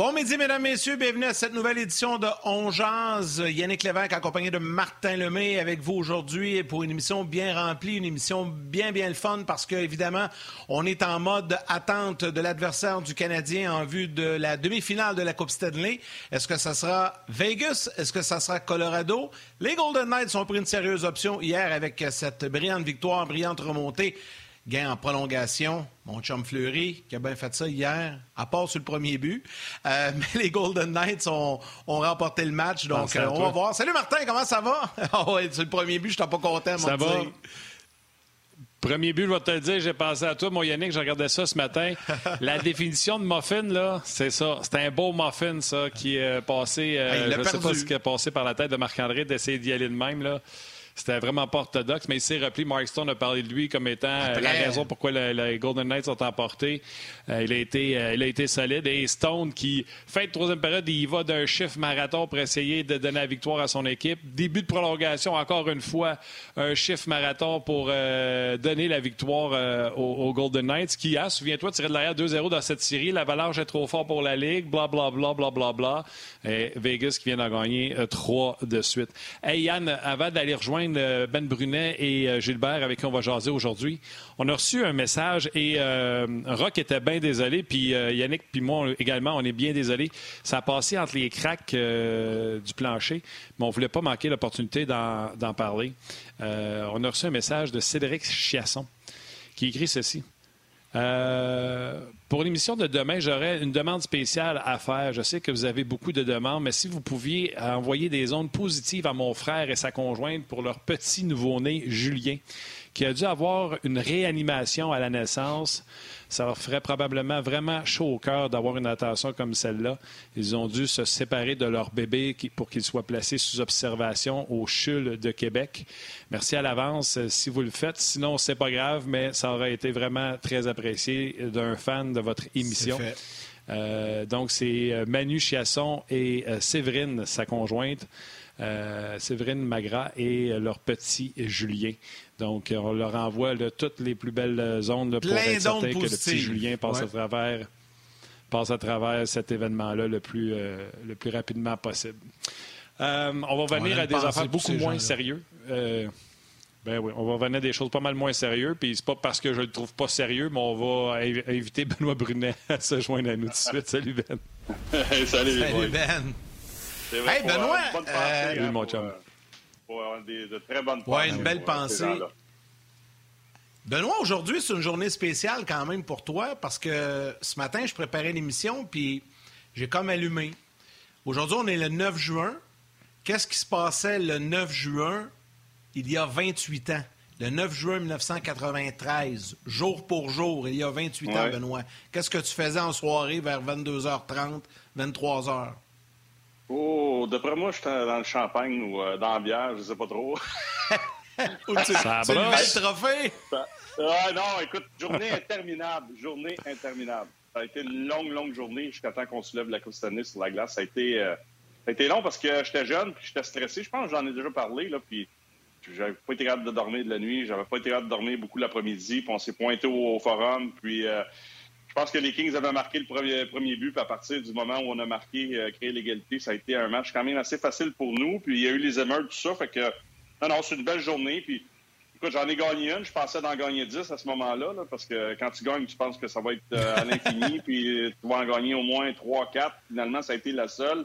Bon midi, mesdames, messieurs. Bienvenue à cette nouvelle édition de On Yannick Lévesque accompagné de Martin Lemay avec vous aujourd'hui pour une émission bien remplie, une émission bien, bien le fun parce que, évidemment, on est en mode attente de l'adversaire du Canadien en vue de la demi-finale de la Coupe Stanley. Est-ce que ça sera Vegas? Est-ce que ça sera Colorado? Les Golden Knights ont pris une sérieuse option hier avec cette brillante victoire, brillante remontée gain en prolongation. Mon chum Fleury, qui a bien fait ça hier, à part sur le premier but. Euh, mais les Golden Knights ont, remporté le match, donc euh, on va voir. Salut Martin, comment ça va? oh, ouais, sur le premier but, je suis pas content, Ça va? Premier but, je vais te le dire, j'ai pensé à toi, mon Yannick, j'ai regardé ça ce matin. La définition de muffin, là, c'est ça. C'est un beau muffin, ça, qui est passé. Euh, je ne sais pas ce qui est passé par la tête de Marc-André d'essayer d'y aller de même, là. C'était vraiment pas orthodoxe, mais il s'est repris. Mark Stone a parlé de lui comme étant euh, la raison pourquoi les Golden Knights ont emporté. Euh, il, a été, euh, il a été solide. Et Stone, qui fait de troisième période, il va d'un chiffre marathon pour essayer de donner la victoire à son équipe. Début de prolongation, encore une fois, un chiffre marathon pour donner la victoire aux, Golden Knights, qui a, souviens-toi, tiré de l'arrière 2-0 dans cette série. L'avalanche est trop fort pour la Ligue, bla bla bla bla bla bla. Et Vegas qui vient d'en gagner trois de suite. Hey Yann, avant d'aller rejoindre euh, ben Brunet et euh, Gilbert avec qui on va jaser aujourd'hui. On a reçu un message et euh, Rock était bien désolé, puis Yannick puis moi également, on est bien désolé. Ça a passé entre les cracks du plancher, mais on ne voulait pas manquer l'opportunité d'en parler. on a reçu un message de Cédric Chiasson qui écrit ceci. Pour l'émission de demain, j'aurais une demande spéciale à faire. Je sais que vous avez beaucoup de demandes, mais si vous pouviez envoyer des ondes positives à mon frère et sa conjointe pour leur petit nouveau-né, Julien, qui a dû avoir une réanimation à la naissance. Ça leur ferait probablement vraiment chaud au cœur d'avoir une attention comme celle-là. Ils ont dû se séparer de leur bébé pour qu'il soit placé sous observation au CHUL de Québec. Merci à l'avance euh, si vous le faites. Sinon, c'est pas grave, mais ça aurait été vraiment très apprécié d'un fan de votre émission. Euh, donc, c'est euh, Manu Chiasson et Séverine, sa conjointe. Séverine Magra et leur petit Julien. Donc, on leur envoie toutes les plus belles zones pour être certain que le petit Julien passe, à travers, passe à travers cet événement-là le, plus, euh, le plus rapidement possible. Euh, on va venir à des affaires beaucoup moins sérieux. Euh, ben oui, on va revenir à des choses pas mal moins sérieuses. Puis c'est pas parce que je le trouve pas sérieux, mais on va inviter Benoît Brunet à se joindre à nous tout de suite. Salut Ben. salut, salut Ben. Hey Benoît. Salut mon chum de très bonnes Oui, une belle pensée. Benoît, aujourd'hui, c'est une journée spéciale quand même pour toi parce que ce matin, je préparais l'émission puis j'ai comme allumé. Aujourd'hui, on est le 9 juin. Qu'est-ce qui se passait le 9 juin il y a 28 ans? Le 9 juin 1993, jour pour jour, il y a 28 ans, Benoît. Qu'est-ce que tu faisais en soirée vers 22h30, 23h? Oh, d'après moi, j'étais dans le champagne ou euh, dans la bière, je sais pas trop. ou tu, ça tu le trophée? Ah, non, écoute, journée interminable. Journée interminable. Ça a été une longue, longue journée jusqu'à temps qu'on soulève la Coupe Stanley sur la glace. Ça a été, euh, ça a été long parce que j'étais jeune puis j'étais stressé. Je pense que j'en ai déjà parlé. Là, puis j'avais pas été capable de dormir de la nuit. J'avais pas été capable de dormir beaucoup l'après-midi. Puis on s'est pointé au, forum. Puis euh, je pense que les Kings avaient marqué le premier, premier but, puis à partir du moment où on a marqué, euh, créé l'égalité, ça a été un match quand même assez facile pour nous. Puis il y a eu les émeutes, tout ça. Fait que, non, non, c'est une belle journée. Puis, écoute, j'en ai gagné une. Je pensais d'en gagner dix à ce moment-là, parce que quand tu gagnes, tu penses que ça va être euh, à l'infini, puis tu vas en gagner au moins trois, quatre. Finalement, ça a été la seule.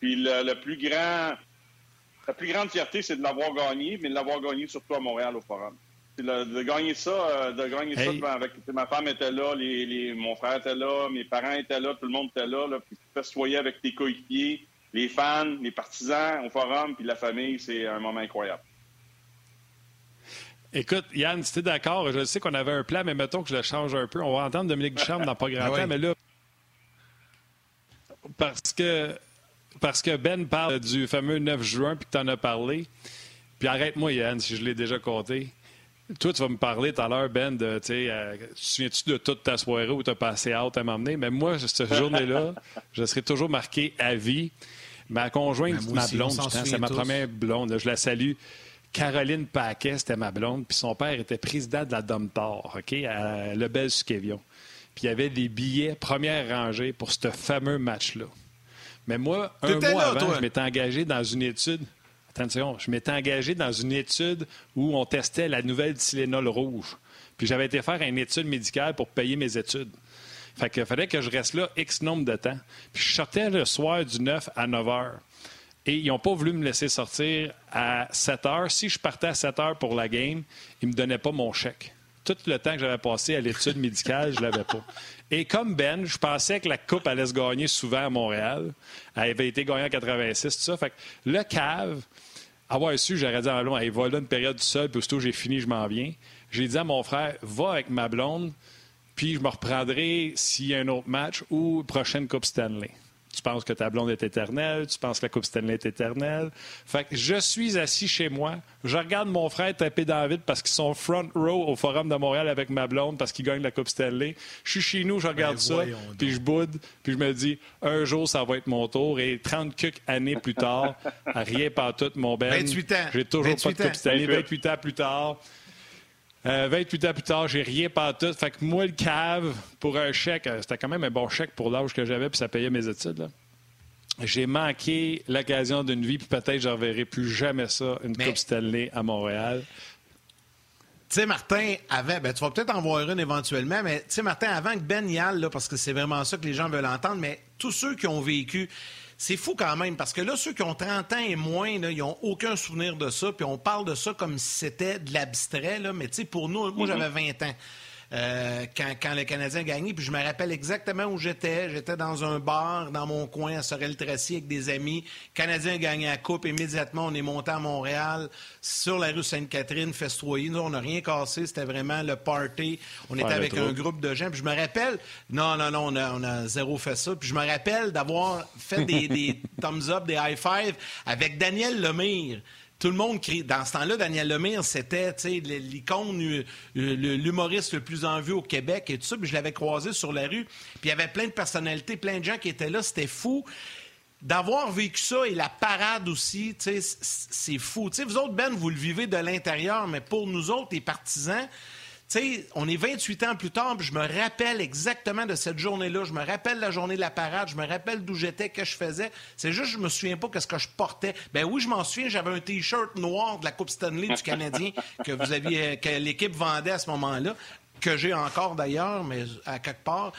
Puis le, plus grand, la plus grande fierté, c'est de l'avoir gagné, mais de l'avoir gagné surtout à Montréal au Forum de gagner ça, euh, de gagner ça avec ma femme était là, les, mon frère était là, mes parents étaient là, tout le monde était là, là puis festoyer avec tes coéquipiers, les fans, les partisans au forum, puis la famille, c'est un moment incroyable. Écoute, Yann, si tu es d'accord, je sais qu'on avait un plan, mais mettons que je le change un peu. On va entendre Dominique Ducharme dans pas grand ah temps, mais là, parce que, parce que Ben parle du fameux 9 juin, puis que tu en as parlé. Puis arrête-moi, Yann, si je l'ai déjà compté. Toi, tu vas me parler tout à l'heure, Ben, de, tu euh, souviens-tu de toute ta soirée où tu as passé out à m'emmener? Mais moi, cette journée-là, je serai toujours marqué à vie. Ma conjointe, ben, ma blonde, c'est ma première blonde, je la salue. Caroline Paquet, c'était ma blonde, puis son père était président de la Domtar, OK, à Lebel-Suquevion. puis il y avait des billets première rangée pour ce fameux match-là. Mais moi, un mois avant, je m'étais engagé dans une étude. Attention, je m'étais engagé dans une étude où on testait la nouvelle Tylenol rouge. Puis j'avais été faire une étude médicale pour payer mes études. Fait qu'il fallait que je reste là X nombre de temps. Puis je sortais le soir du 9 à 9 heures. Et ils n'ont pas voulu me laisser sortir à 7 heures. Si je partais à 7 heures pour la game, ils ne me donnaient pas mon chèque. Tout le temps que j'avais passé à l'étude médicale, je ne l'avais pas. Et comme Ben, je pensais que la Coupe allait se gagner souvent à Montréal. Elle avait été gagnée en 86, tout ça. Fait que le cave, avoir su, j'aurais dit à ma blonde, va là une période du sol, puis aussitôt j'ai fini, je m'en viens. J'ai dit à mon frère, va avec ma blonde, puis je me reprendrai s'il y a un autre match ou prochaine Coupe Stanley. Tu penses que ta blonde est éternelle, tu penses que la Coupe Stanley est éternelle. Fait que je suis assis chez moi, je regarde mon frère taper dans vide parce qu'ils sont front row au Forum de Montréal avec ma blonde parce qu'il gagne la Coupe Stanley. Je suis chez nous, je regarde ben, ça, puis je boude, puis je me dis, un jour, ça va être mon tour. Et 30 années plus tard, rien pas tout, mon Ben. 28 ans. J'ai toujours pas de Coupe Stanley. 28 ans plus tard. 28 euh, ans plus tard, j'ai rien pas tout. Fait que moi, le cave, pour un chèque, euh, c'était quand même un bon chèque pour l'âge que j'avais, puis ça payait mes études. J'ai manqué l'occasion d'une vie, puis peut-être je ne reverrai plus jamais ça, une Coupe Stanley à Montréal. Tu sais, Martin, avant, ben, tu vas peut-être en voir une éventuellement, mais tu sais, Martin, avant que Ben y aille, là, parce que c'est vraiment ça que les gens veulent entendre, mais tous ceux qui ont vécu c'est fou quand même, parce que là, ceux qui ont 30 ans et moins, ils n'ont aucun souvenir de ça, puis on parle de ça comme si c'était de l'abstrait, mais tu sais, pour nous, moi, j'avais 20 ans. Euh, quand, quand, le Canadien gagné. Puis je me rappelle exactement où j'étais. J'étais dans un bar dans mon coin à Sorel-Tracy avec des amis. Le Canadien a gagné la Coupe. Immédiatement, on est monté à Montréal sur la rue Sainte-Catherine, festoyer. Nous, on n'a rien cassé. C'était vraiment le party. On était avec un groupe de gens. Puis je me rappelle... Non, non, non, on a, on a zéro fait ça. Puis je me rappelle d'avoir fait des, des thumbs up, des high five avec Daniel Lemire tout le monde crie. Dans ce temps-là, Daniel Lemire, c'était l'icône, euh, l'humoriste le plus en vue au Québec et tout ça. Je l'avais croisé sur la rue. Puis il y avait plein de personnalités, plein de gens qui étaient là. C'était fou. D'avoir vécu ça et la parade aussi, c'est fou. vous autres, Ben, vous le vivez de l'intérieur, mais pour nous autres, les partisans, sais, on est 28 ans plus tard, puis je me rappelle exactement de cette journée-là. Je me rappelle la journée de la parade, je me rappelle d'où j'étais, que je faisais. C'est juste, je me souviens pas qu'est-ce que je portais. Ben oui, je m'en souviens, j'avais un T-shirt noir de la Coupe Stanley du Canadien que vous aviez, que l'équipe vendait à ce moment-là, que j'ai encore d'ailleurs, mais à quelque part.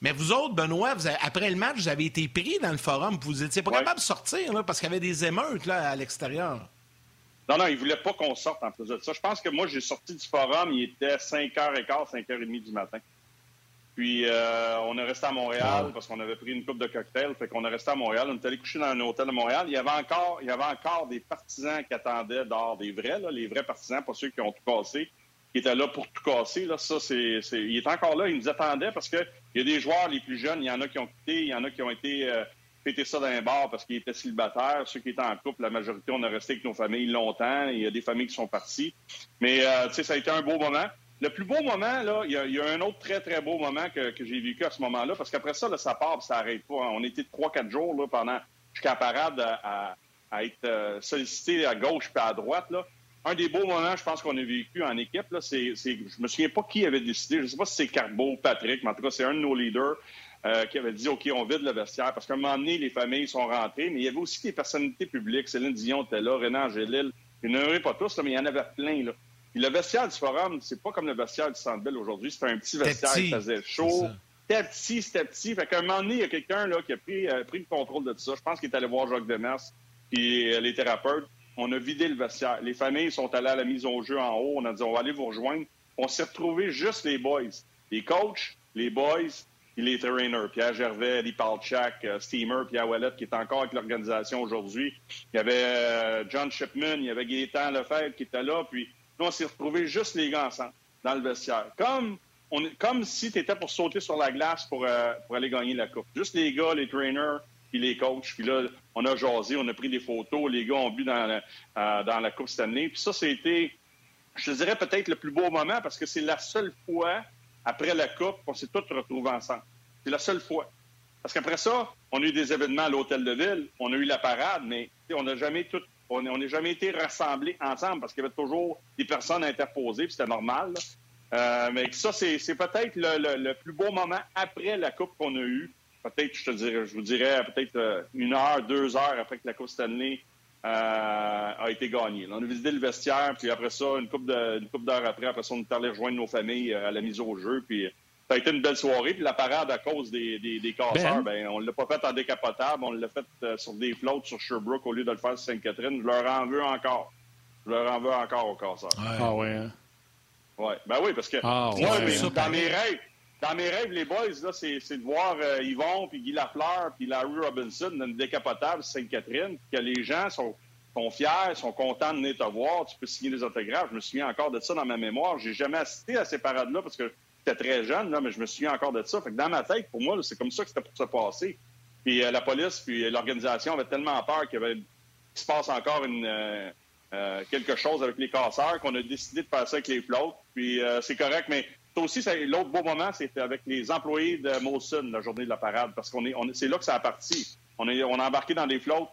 Mais vous autres, Benoît, après le match, vous avez été pris dans le forum. Vous étiez pas capable de sortir là, parce qu'il y avait des émeutes là, à l'extérieur. Non, non, il voulait pas qu'on sorte en plus de ça. Je pense que moi, j'ai sorti du forum, il était 5h15, 5h30 du matin. Puis euh, on est resté à Montréal parce qu'on avait pris une coupe de cocktail. Fait qu'on est resté à Montréal. On est allé coucher dans un hôtel de Montréal. Il y avait encore, il y avait encore des partisans qui attendaient dehors, des vrais, là, les vrais partisans, pas ceux qui ont tout cassé, qui étaient là pour tout casser. Là. Ça, c'est, il est encore là. Il nous attendait parce qu'il y a des joueurs les plus jeunes. Il y en a qui ont quitté, il y en a qui ont été euh, fêter ça dans un bar parce qu'ils étaient célibataires. Ceux qui étaient en couple, la majorité, on a resté avec nos familles longtemps. Il y a des familles qui sont parties. Mais, euh, tu sais, ça a été un beau moment. Le plus beau moment, là, il y, a, un autre très, très beau moment que, j'ai vécu à ce moment-là, parce qu'après ça, ça part ça n'arrête pas. On était trois, quatre jours là, pendant jusqu'à parade à, être euh, sollicité à gauche puis à droite. Là. Un des beaux moments, je pense qu'on a vécu en équipe, c'est, je me souviens pas qui avait décidé, je ne sais pas si c'est Carbo ou Patrick, mais en tout cas, c'est un de nos leaders euh, qui avait dit OK, on vide le vestiaire. Parce qu'à un moment donné, les familles sont rentrées, mais il y avait aussi des personnalités publiques. Céline Dion était là, Renan Angélil. Il n'y en avait pas tous, mais il y en avait plein. Là. le vestiaire du Forum, c'est pas comme le vestiaire du Centre Bell aujourd'hui. C'était un petit vestiaire qui faisait chaud. C'était petit, c'était petit. Fait qu'à un moment donné, il y a quelqu'un qui a pris, euh, pris, le contrôle de tout ça. Je pense qu'il est allé voir Jacques Demers et euh, les thérapeutes. On a vidé le vestiaire. Les familles sont allées à la mise au jeu en haut. On a dit, on va aller vous rejoindre. On s'est retrouvés juste les boys. Les coachs, les boys, il est trainer. Pierre Gervais, Lee Palchak, euh, Steamer, Pierre Wallet, qui est encore avec l'organisation aujourd'hui. Il y avait euh, John Shipman, il y avait Gaétan Lefebvre qui était là. Puis nous, on s'est retrouvés juste les gars ensemble dans le vestiaire. Comme, comme si tu étais pour sauter sur la glace pour, euh, pour aller gagner la coupe. Juste les gars, les trainers, puis les coachs. Puis là, on a jasé, on a pris des photos. Les gars ont bu dans la, dans la Coupe année. Puis ça, c'était, je dirais, peut-être le plus beau moment parce que c'est la seule fois après la Coupe, on s'est tous retrouvés ensemble. C'est la seule fois. Parce qu'après ça, on a eu des événements à l'Hôtel de Ville, on a eu la parade, mais on n'a jamais tout, on jamais été rassemblés ensemble parce qu'il y avait toujours des personnes interposées, puis c'était normal. mais ça, c'est peut-être le, plus beau moment après la Coupe qu'on a eue. Peut-être, je te dirais, je vous dirais, peut-être une heure, deux heures après que la Coupe Stanley a été gagnée. on a visité le vestiaire, puis après ça, une coupe d'heures après, après ça, on est allé rejoindre nos familles à la mise au jeu, puis ça a été une belle soirée. Puis la parade, à cause des, des, casseurs, ben. ben, on ne l'a pas fait en décapotable. On l'a fait euh, sur des flottes sur Sherbrooke au lieu de le faire sur Sainte-Catherine. Je leur en veux encore. Je leur en veux encore aux casseurs. Ah ouais. Hein? Ouais. Ben oui, parce que ah, moi, dans mes rêves, dans mes rêves, les boys, là, c'est, de voir euh, Yvon, puis Guy Lafleur, puis Larry Robinson dans une décapotable Sainte-Catherine, que les gens sont, sont fiers, sont contents de venir te voir, tu peux signer des autographes. Je me souviens encore de ça dans ma mémoire. J'ai jamais assisté à ces parades-là parce que j'étais très jeune, là, mais je me souviens encore de ça. Fait que dans ma tête, pour moi, c'est comme ça que c'était pour se passer. Puis euh, la police, puis l'organisation avait tellement peur qu'il, se passe encore une, euh, euh, quelque chose avec les casseurs qu'on a décidé de ça avec les flottes. Puis c'est correct, mais aussi, l'autre beau moment, c'était avec les employés de Molson, la journée de la parade, parce qu'on est, c'est là que ça a parti. On, est, on a embarqué dans des flottes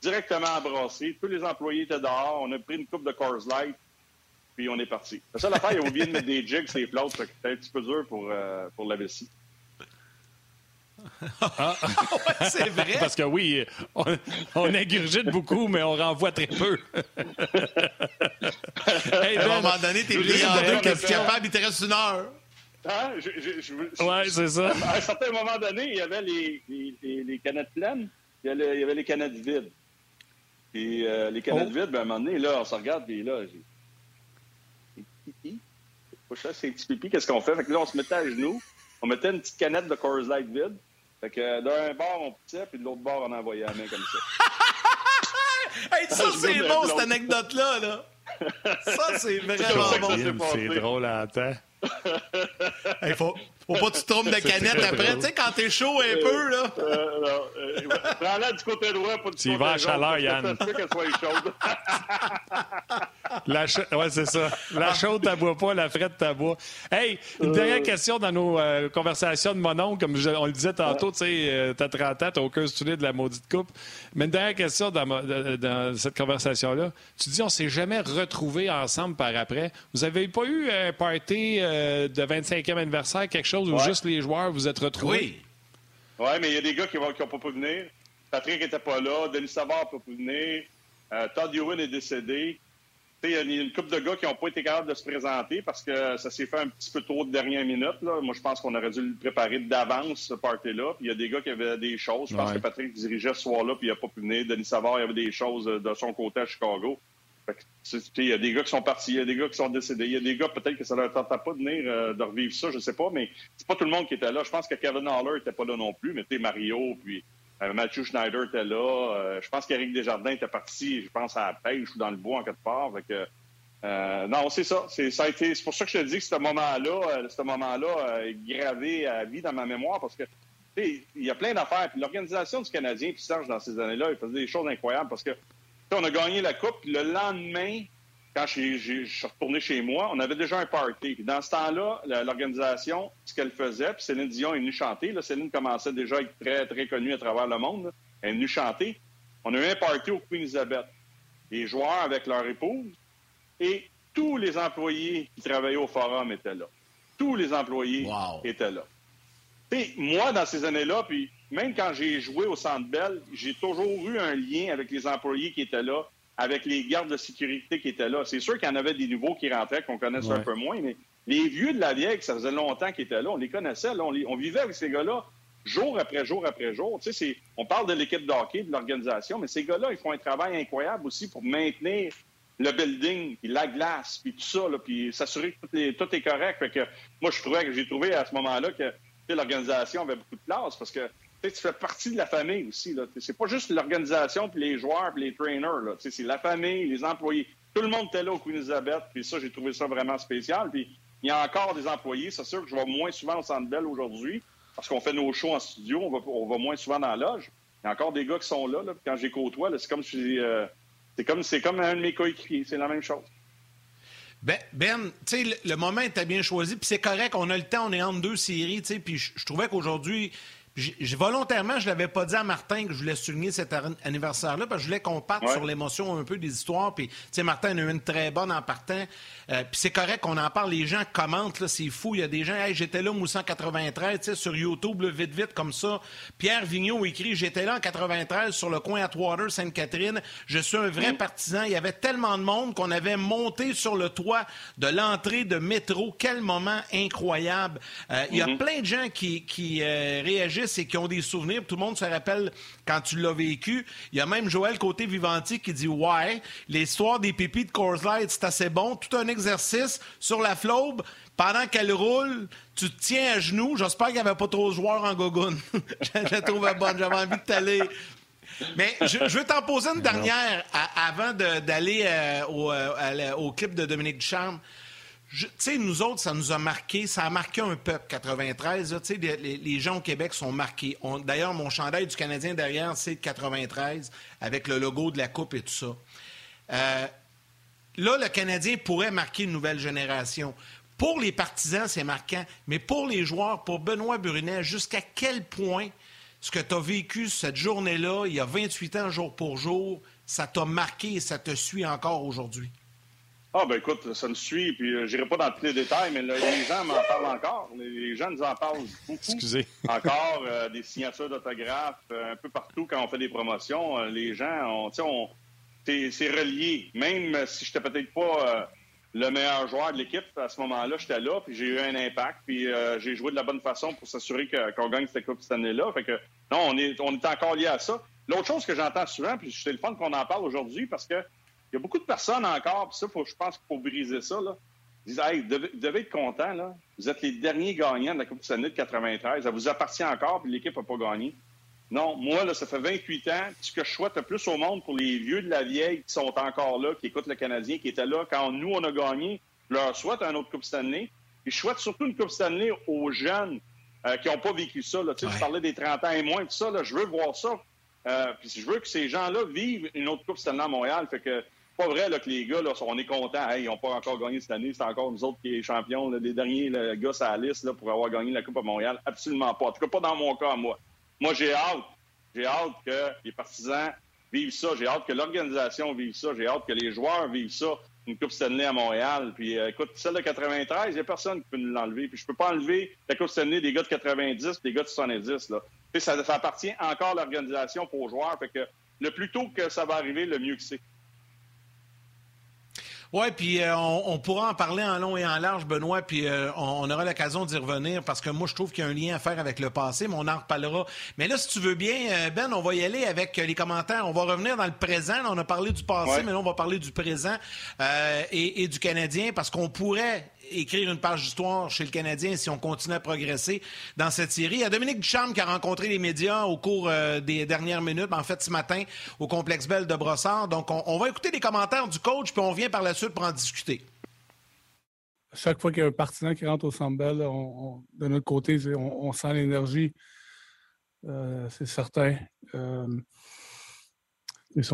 directement embrassés. Tous les employés étaient dehors. On a pris une coupe de Coors Light puis on est parti. La seule affaire, il a oublié de mettre des jigs les flottes, c'était un petit peu dur pour, euh, pour la vessie. Ah. c'est vrai. Parce que oui, on, on, ingurgite beaucoup, mais on renvoie très peu. hey, ben, à un moment donné, t'es plié en deux, qu'est-ce capable, il te reste une heure. Hein? Je, je, je, ouais, c'est ça. À un certain moment donné, il y avait les, les, les, canettes pleines, il y, avait, il y avait les canettes vides. Et euh, les canettes oh. vides, ben, à un moment donné, là, on se regarde, et là, pipi. Faut c'est petit pipi, qu'est-ce qu'on fait? Fait que là, on se mettait à genoux, on mettait une petite canette de Coors Light vide. Fait que d'un bord, on pitchait, puis de l'autre bord, on envoyait la main comme ça. hey, ça, c'est bon, cette anecdote-là. Là. Ça, c'est vraiment bon. C'est drôle à entendre. Il faut, faut pas que tu trompes de canette après. Tu sais, quand t'es chaud un peu, là. Euh, non. Euh, Prends-la du côté droit, pas du tu vas à chaleur, Yann. qu'elle soit chaude. la Ouais, c'est ça. La chaude, t'aboie pas, la frette, t'aboie. Hey, une dernière question dans nos euh, conversations de mon oncle. Comme on le disait tantôt, tu sais, euh, t'as 30 ans, t'as aucun souvenir de la maudite coupe. Mais une dernière question dans, dans cette conversation-là. Tu dis, on s'est jamais retrouvés ensemble par après. Vous avez pas eu un party de 25e anniversaire, quelque chose ou juste les joueurs vous êtes retrouvés? Oui. Oui, mais il y a des gars qui n'ont pas pu venir. Patrick n'était pas là. Denis Savard n'a pas pu venir. Euh, Todd Ewan est décédé. Il y a une couple de gars qui n'ont pas été capables de se présenter parce que ça s'est fait un petit peu trop de dernière minute. Là. Moi, je pense qu'on aurait dû le préparer d'avance, ce party-là. Puis il y a des gars qui avaient des choses. Je pense que Patrick dirigeait ce soir-là, puis il n'a pas pu venir. Denis Savard, il avait des choses de son côté à Chicago. Il y a des gars qui sont partis, il y a des gars qui sont décédés, il y a des gars peut-être que ça leur tentait pas de venir euh, de revivre ça, je sais pas, mais c'est pas tout le monde qui était là. Je pense que Kevin Haller était pas là non plus, mais tu Mario, puis euh, Matthew Schneider était là. Euh, je pense qu'Éric Desjardins était parti, je pense, à la pêche ou dans le bois en quelque part. non, c'est ça. C'est, ça c'est pour ça que je te dis que ce moment-là, ce moment-là est gravé à vie dans ma mémoire parce que il y a plein d'affaires. Puis l'organisation du Canadien, puis Serge, dans ces années-là, il faisait des choses incroyables parce que on a gagné la Coupe. Le lendemain, quand je suis retourné chez moi, on avait déjà un party. dans ce temps-là, l'organisation, ce qu'elle faisait, puis Céline Dion est venue chanter. Là, Céline commençait déjà à être très, très connue à travers le monde. Elle est venue chanter. On a eu un party au Queen Elizabeth. Les joueurs avec leur épouse et tous les employés qui travaillaient au forum étaient là. Tous les employés étaient là. Moi, dans ces années-là, puis même quand j'ai joué au Centre Bell, j'ai toujours eu un lien avec les employés qui étaient là, avec les gardes de sécurité qui étaient là. C'est sûr qu'il y en avait des nouveaux qui rentraient, qu'on connaissait un peu moins, mais les vieux de la vieille, ça faisait longtemps qu'ils étaient là, on les connaissait, on, vivait avec ces gars-là jour après jour après jour. Tu sais, on parle de l'équipe de hockey, de l'organisation, mais ces gars-là, ils font un travail incroyable aussi pour maintenir le building, puis la glace, puis tout ça, là, puis s'assurer que tout est, correct. Fait que moi, je trouvais que j'ai trouvé à ce moment-là que l'organisation avait beaucoup de place parce que tu fais partie de la famille aussi. C'est pas juste l'organisation, puis les joueurs, puis les trainers. C'est la famille, les employés. Tout le monde était là au Queen Elizabeth, puis ça, j'ai trouvé ça vraiment spécial. Puis il y a encore des employés. C'est sûr que je vais moins souvent au Centre Bell aujourd'hui, parce qu'on fait nos shows en studio, on va, moins souvent dans la loge. Il y a encore des gars qui sont là. quand j'ai côtoie, c'est comme si euh, c'est comme c'est comme un de mes coéquipiers. C'est la même chose. Ben, ben tu sais, le, moment était bien choisi, puis c'est correct, on a le temps, on est entre deux séries, puis je trouvais qu'aujourd'hui, volontairement, je ne l'avais pas dit à Martin que je voulais souligner cet anniversaire-là, parce que je voulais qu'on parte sur l'émotion un peu des histoires. Puis, tu sais, Martin a eu une très bonne en partant. Euh, puis c'est correct qu'on en parle. Les gens commentent, là, c'est fou. Il y a des gens, hey, j'étais là, 1993, tu sais, sur YouTube, vite, vite, comme ça. Pierre Vigneault écrit, j'étais là en 93 sur le coin Atwater, Sainte-Catherine. Je suis un vrai partisan. Il y avait tellement de monde qu'on avait monté sur le toit de l'entrée de métro. Quel moment incroyable. Euh, il y a mm-hmm. plein de gens qui, qui euh, réagissent et qui ont des souvenirs. Tout le monde se rappelle quand tu l'as vécu. Il y a même Joël Côté-Vivanti qui dit Ouais, l'histoire des pipis de Coors Light, c'est assez bon. Tout un exercice sur la flobe. Pendant qu'elle roule, tu te tiens à genoux. J'espère qu'il n'y avait pas trop de joueurs en gogoune. je la trouvais bonne. J'avais envie de t'aller. Mais je, veux t'en poser une dernière avant d'aller euh, euh, au, clip de Dominique Ducharme. Tu sais, nous autres, ça nous a marqué, ça a marqué un peuple, 93. Tu sais, les, gens au Québec sont marqués. D'ailleurs, mon chandail du Canadien derrière, c'est 93, avec le logo de la Coupe et tout ça. Euh, là, le Canadien pourrait marquer une nouvelle génération. Pour les partisans, c'est marquant, mais pour les joueurs, pour Benoît Brunet, jusqu'à quel point ce que tu as vécu cette journée-là, il y a 28 ans jour pour jour, ça t'a marqué et ça te suit encore aujourd'hui? Ah, ben écoute, ça me suit, puis je euh, j'irai pas dans tous les détails, mais les gens m'en parlent encore. Les gens nous en parlent beaucoup. Excusez. encore euh, des signatures d'autographes euh, un peu partout quand on fait des promotions. les gens, on, on c'est relié. Même si je n'étais peut-être pas le meilleur joueur de l'équipe à ce moment-là, j'étais là, puis j'ai eu un impact, puis j'ai joué de la bonne façon pour s'assurer qu'on gagne cette coupe cette année-là. Fait que non, on est, on est encore lié à ça. L'autre chose que j'entends souvent, puis c'est le fun qu'on en parle aujourd'hui, parce que y a beaucoup de personnes encore, puis ça, faut, je pense qu'il faut briser ça. Là. Ils disent hey, vous, devez, être content, là. Vous êtes les derniers gagnants de la Coupe Stanley de 93. Ça vous appartient encore, puis l'équipe n'a pas gagné. Non, moi, là, ça fait 28 ans. Ce que je souhaite le plus au monde pour les vieux de la vieille qui sont encore là, qui écoutent le Canadien, qui étaient là quand nous, on a gagné, je leur souhaite un autre Coupe Stanley. Et je souhaite surtout une Coupe Stanley aux jeunes euh, qui n'ont pas vécu ça. Là. Tu, sais, parlais des 30 ans et moins, tout ça. Là, je veux voir ça. Euh, puis je veux que ces gens-là vivent une autre Coupe Stanley à Montréal. Fait que pas vrai là, que les gars, là, on est contents. ils n'ont pas encore gagné cette année. C'est encore nous autres qui sommes champions, les derniers gars à la liste là, pour avoir gagné la Coupe à Montréal. Absolument pas. En tout cas, pas dans mon cas, moi. Moi, j'ai hâte. J'ai hâte que les partisans vivent ça. J'ai hâte que l'organisation vive ça. J'ai hâte que les joueurs vivent ça. Une Coupe Stanley à Montréal. Puis, euh, écoute, celle de 93, il n'y a personne qui peut nous l'enlever. Puis, je peux pas enlever la Coupe Stanley des gars de 90 des gars de 70. Là. Ça, ça appartient encore à l'organisation pour aux joueurs. Fait que le plus tôt que ça va arriver, le mieux que c'est. Oui, puis euh, on, pourra en parler en long et en large, Benoît, puis euh, on, aura l'occasion d'y revenir parce que moi, je trouve qu'il y a un lien à faire avec le passé, mais on en reparlera. Mais là, si tu veux bien, euh, Ben, on va y aller avec les commentaires. On va revenir dans le présent. on a parlé du passé, mais là, on va parler du présent et, et, du Canadien parce qu'on pourrait écrire une page d'histoire chez le Canadien si on continue à progresser dans cette série. Il y a Dominique Ducharme qui a rencontré les médias au cours euh, des dernières minutes, en fait ce matin, au complexe Belle de Brossard. Donc, on, va écouter les commentaires du coach, puis on vient par la suite pour en discuter. Chaque fois qu'il y a un partisan qui rentre au Bell, de notre côté, on, sent l'énergie. Euh, c'est certain. Euh, est-ce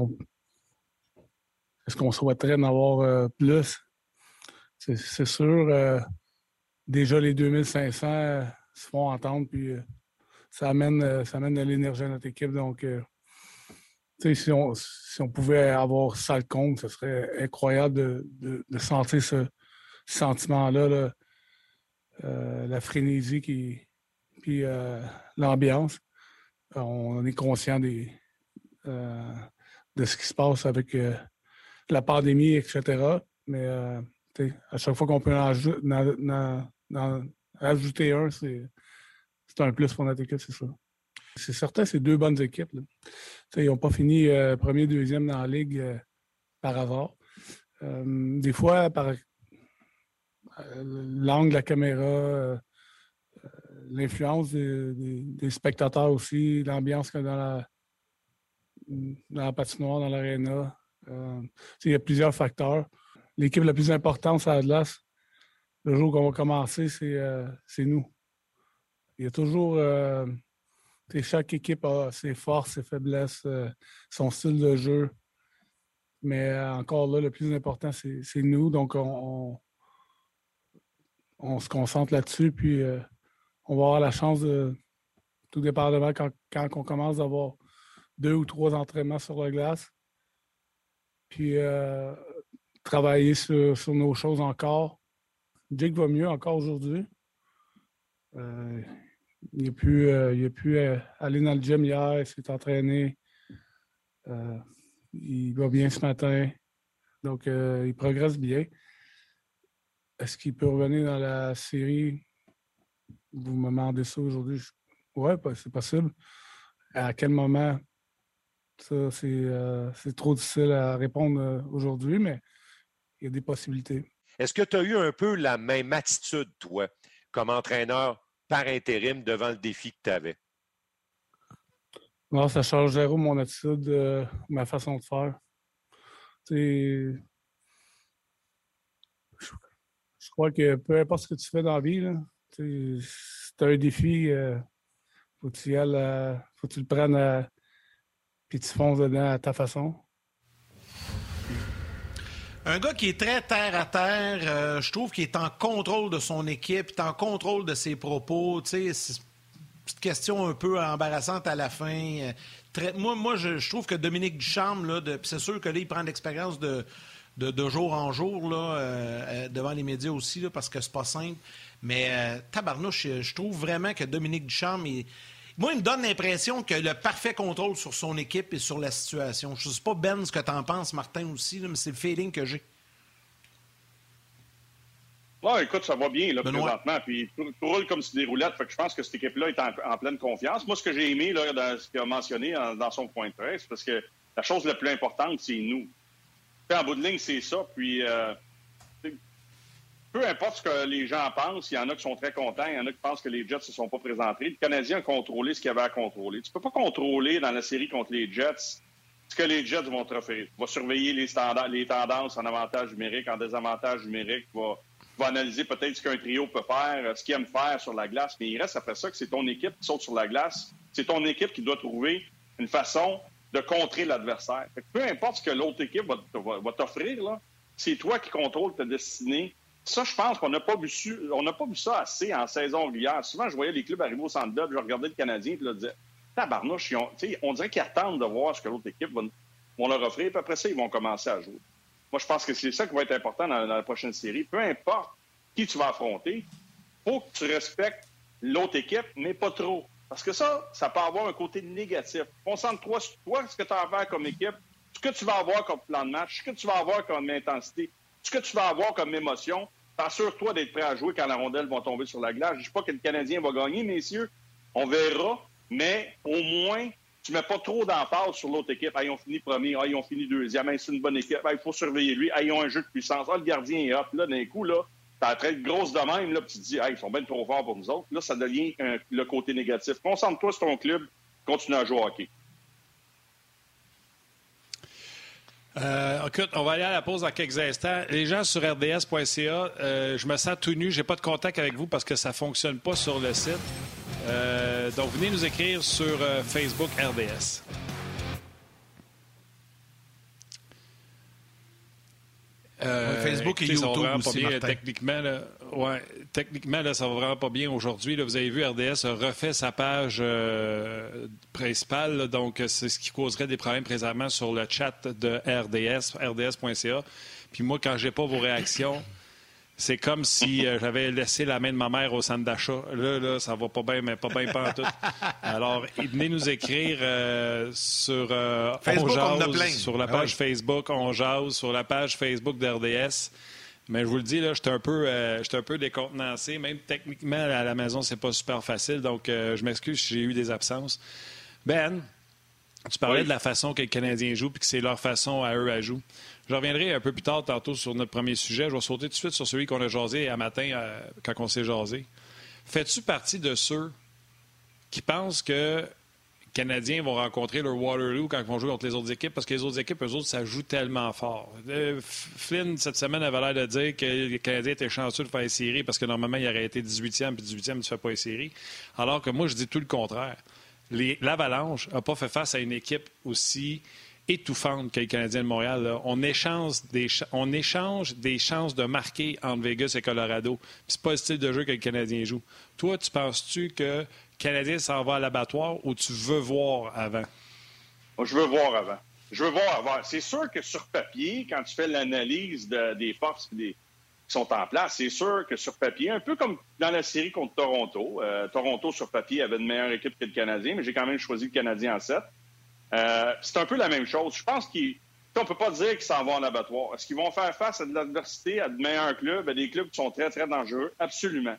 qu'on souhaiterait en avoir plus? C'est sûr, euh, déjà les 2500 euh, se font entendre, puis euh, ça, amène, ça amène de l'énergie à notre équipe. Donc, si on, si on pouvait avoir ça le compte, ce serait incroyable de, sentir ce sentiment-là, la frénésie qui, puis l'ambiance. On est conscient des, de ce qui se passe avec la pandémie, etc. Mais à chaque fois qu'on peut en, ajouter un, c'est un plus pour notre équipe, c'est ça. C'est certain, c'est deux bonnes équipes. Ils n'ont pas fini euh, premier, deuxième dans la ligue euh, par hasard. Euh, des fois, par l'angle de la caméra, l'influence des, spectateurs aussi, l'ambiance qu'il y a dans la, dans la patinoire, dans l'aréna. il y a plusieurs facteurs l'équipe la plus importante à Atlas, le jour qu'on va commencer, euh, c'est nous. Il y a toujours. Euh, chaque équipe a ses forces, ses faiblesses, euh, son style de jeu. Mais encore là, le plus important, c'est nous. Donc, on, on, se concentre là-dessus. Puis, on va avoir la chance de, tout dépendamment quand, quand on commence à avoir deux ou trois entraînements sur la glace. Puis euh, travailler sur, nos choses encore. Jake va mieux encore aujourd'hui. Euh, il a pu, il a pu aller dans le gym hier, il s'est entraîné. il va bien ce matin. Donc, il progresse bien. Est-ce qu'il peut revenir dans la série? Vous me demandez ça aujourd'hui. Oui, c'est possible. À quel moment? Ça, euh, c'est trop difficile à répondre euh, aujourd'hui, mais il y a des possibilités. Est-ce que tu as eu un peu la même attitude, toi, comme entraîneur par intérim devant le défi que tu avais? Non, ça change zéro mon attitude, euh, ma façon de faire. je, je crois que peu importe ce que tu fais dans la vie, si tu as un défi, faut que tu faut que tu le prennes et puis tu fonces dedans à ta façon. Un gars qui est très terre à terre, euh, je trouve qu'il est en contrôle de son équipe, est en contrôle de ses propos. Tu petite question un peu embarrassante à la fin. Euh, moi, moi je, trouve que Dominique Ducharme, c'est sûr que là, il prend l'expérience de, de, jour en jour là, euh, devant les médias aussi, parce que c'est pas simple. Mais tabarnouche, je, trouve vraiment que Dominique Ducharme, il, moi, il me donne l'impression que le parfait contrôle sur son équipe et sur la situation. Je ne sais pas, Ben, ce que tu en penses, Martin aussi, mais c'est le feeling que j'ai. Oui, écoute, ça va bien là, présentement. Puis tout, roule comme si des roulettes. Fait que je pense que cette équipe-là est en, pleine confiance. Moi, ce que j'ai aimé là, dans ce qu'il a mentionné dans son point de presse, parce que la chose la plus importante, c'est nous. en bout de ligne, c'est ça. Puis euh, peu importe ce que les gens pensent, il y en a qui sont très contents, il y en a qui pensent que les Jets ne se sont pas présentés. Le Canadien a contrôlé ce qu'il y avait à contrôler. Tu ne peux pas contrôler dans la série contre les Jets ce que les Jets vont te offrir. Tu vas surveiller les, les tendances en avantage numérique, en désavantage numérique. Tu vas, analyser peut-être ce qu'un trio peut faire, ce qu'il aime faire sur la glace. Mais il reste après ça que c'est ton équipe qui saute sur la glace. C'est ton équipe qui doit trouver une façon de contrer l'adversaire. Peu importe ce que l'autre équipe va t'offrir, c'est toi qui contrôles ta destinée ça, je pense qu'on n'a pas vu ça assez en saison régulière. Souvent, je voyais les clubs arriver au centre je regardais le Canadien, puis je disais, tabarnouche, on dirait qu'ils attendent de voir ce que l'autre équipe va, leur offrir, puis après ça, ils vont commencer à jouer. Moi, je pense que c'est ça qui va être important dans, la prochaine série. Peu importe qui tu vas affronter, faut que tu respectes l'autre équipe, mais pas trop. Parce que ça, ça peut avoir un côté négatif. Concentre-toi sur toi, ce que tu as à faire comme équipe, ce que tu vas avoir comme plan de match, ce que tu vas avoir comme intensité ce que tu vas avoir comme émotion, assure-toi d'être prêt à jouer quand la rondelle va tomber sur la glace. Je ne dis pas que le Canadien va gagner, messieurs. On verra. Mais au moins, tu ne mets pas trop d'emphase sur l'autre équipe. Ah, ils ont fini premier. Ah, ils ont fini deuxième. C'est une bonne équipe. Il faut surveiller lui. Ah, ils ont un jeu de puissance. Ah, le gardien est hop. Là, d'un coup, là, as très grosse de même. Là, tu te dis, ah, ils sont bien trop forts pour nous autres. Là, ça devient le côté négatif. Concentre-toi sur ton club. Continue à jouer au hockey. Euh, on va aller à la pause dans quelques instants. Les gens sur rds.ca, euh, je me sens tout nu. J'ai pas de contact avec vous parce que ça fonctionne pas sur le site. Euh, donc, venez nous écrire sur Facebook RDS. Facebook et YouTube aussi, bien, Techniquement, là, ouais, techniquement là, ça va vraiment pas bien aujourd'hui. Vous avez vu, RDS a refait sa page euh, principale. donc, c'est ce qui causerait des problèmes présentement sur le chat de RDS, rds.ca. Puis moi, quand j'ai pas vos réactions, c'est comme si euh, j'avais laissé la main de ma mère au centre d'achat. Là, là, ça va pas bien, mais pas bien pas tout. Alors, venez nous écrire euh, sur sur la ah page Facebook On Jase, sur la page Facebook d'RDS. Mais je vous le dis, là, j'étais un peu, euh, un peu décontenancé. Même techniquement, à la maison, c'est pas super facile. Donc, je m'excuse si j'ai eu des absences. Ben, tu parlais de la façon que les Canadiens jouent puis que c'est leur façon à eux à jouer. Je reviendrai un peu plus tard tantôt sur notre premier sujet. Je vais sauter tout de suite sur celui qu'on a jasé à matin euh, quand on s'est jasé. Fais-tu partie de ceux qui pensent que les Canadiens vont rencontrer leur Waterloo quand ils vont jouer contre les autres équipes? Parce que les autres équipes, eux autres, ça joue tellement fort. Euh, Flynn, cette semaine, avait l'air de dire que les Canadiens étaient chanceux de faire une série parce que normalement, il aurait été 18e puis 18e, tu ne fais pas une série. Alors que moi, je dis tout le contraire. L'Avalanche n'a pas fait face à une équipe aussi étouffante que le Canadien de Montréal. On, échange des, chances de marquer entre Vegas et Colorado. C'est pas le style de jeu que le Canadien joue. Toi, tu penses-tu que le Canadien s'en va à l'abattoir ou tu veux voir avant? je veux voir avant. Je veux voir avant. C'est sûr que sur papier, quand tu fais l'analyse des forces qui sont en place, c'est sûr que sur papier, un peu comme dans la série contre Toronto, euh, Toronto sur papier avait une meilleure équipe que le Canadien, mais j'ai quand même choisi le Canadien en 7. Euh, c'est un peu la même chose. Je pense qu'on ne peut pas dire qu'ils s'en vont en abattoir. Est-ce qu'ils vont faire face à de l'adversité, à de meilleurs clubs, à des clubs qui sont très, très dangereux? Absolument.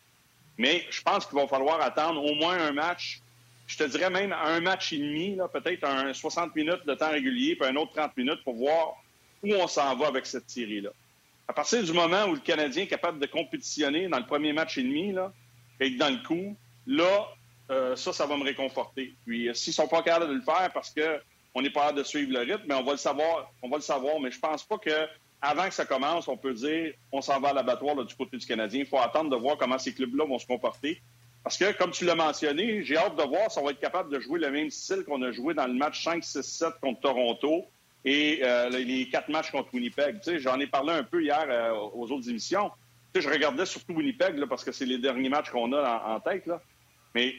Mais je pense qu'il va falloir attendre au moins un match. Je te dirais même un match et demi, peut-être un 60 minutes de temps régulier, puis un autre 30 minutes pour voir où on s'en va avec cette série-là. À partir du moment où le Canadien est capable de compétitionner dans le premier match et demi, là, être dans le coup, là, euh, ça, ça va me réconforter. Puis euh, s'ils sont pas capables de le faire parce qu'on n'est pas capable de suivre le rythme, mais on va le savoir, on va le savoir. Mais je pense pas que avant que ça commence, on peut dire on s'en va à l'abattoir du côté du Canadien. Il faut attendre de voir comment ces clubs-là vont se comporter. Parce que, comme tu l'as mentionné, j'ai hâte de voir si on va être capable de jouer le même style qu'on a joué dans le match 5-6-7 contre Toronto et euh, les quatre matchs contre Winnipeg. J'en ai parlé un peu hier aux autres émissions. je regardais surtout Winnipeg parce que c'est les derniers matchs qu'on a en, tête. Mais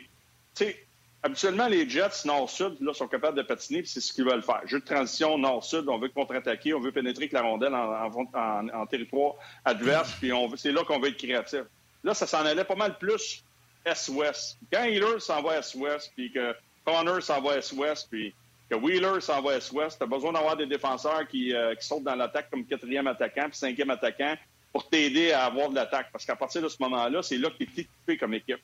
sais, habituellement, les Jets nord-sud là, sont capables de patiner, puis c'est ce qu'ils veulent faire. Jeu de transition nord-sud, on veut contre-attaquer, on veut pénétrer avec la rondelle en, territoire adverse, puis c'est là qu'on veut être créatif. Là, ça s'en allait pas mal plus est-ouest. Quand Healer s'en va est-ouest, puis que Connor s'en va est-ouest, puis que Wheeler s'en va est-ouest, tu as besoin d'avoir des défenseurs qui, euh, qui sautent dans l'attaque comme quatrième attaquant, puis cinquième attaquant, pour t'aider à avoir de l'attaque. Parce qu'à partir de ce moment-là, c'est là que tu es équipé comme équipe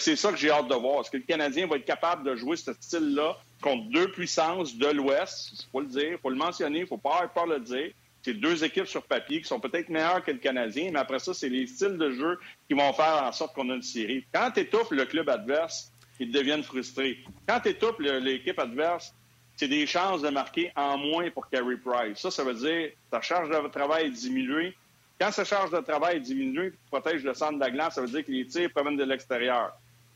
c'est ça que j'ai hâte de voir. Est-ce que le Canadien va être capable de jouer ce style-là contre deux puissances de l'Ouest? Il faut le dire, il faut le mentionner, il faut pas avoir peur le dire. C'est deux équipes sur papier qui sont peut-être meilleures que le Canadien, mais après ça, c'est les styles de jeu qui vont faire en sorte qu'on a une série. Quand tu étouffes le club adverse, ils deviennent frustrés. Quand tu étouffes l'équipe adverse, c'est des chances de marquer en moins pour Carey Price. Ça, ça veut dire ta charge de travail est diminuée. Quand sa charge de travail est diminuée, tu protèges le centre de la glace, ça veut dire que les tirs proviennent de l'extérieur.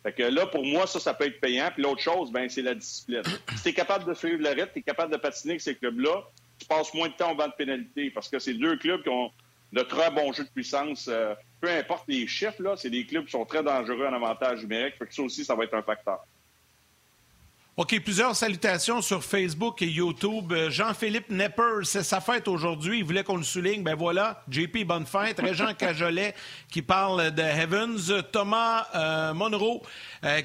Fait que là, pour moi, ça, ça peut être payant. Puis l'autre chose, ben, c'est la discipline. Si tu es capable de suivre le rythme, tu es capable de patiner avec ces clubs-là, tu passes moins de temps au banc de pénalité parce que c'est deux clubs qui ont de très bons jeux de puissance. Euh, peu importe les chiffres, là, c'est des clubs qui sont très dangereux en avantage numérique. Fait que ça aussi, ça va être un facteur. OK, plusieurs salutations sur Facebook et YouTube. Euh, Jean-Philippe Nepper, c'est sa fête aujourd'hui. Il voulait qu'on le souligne. Ben voilà, JP, bonne fête. Régent Cajolet qui parle de Heavens. Thomas euh, Monroe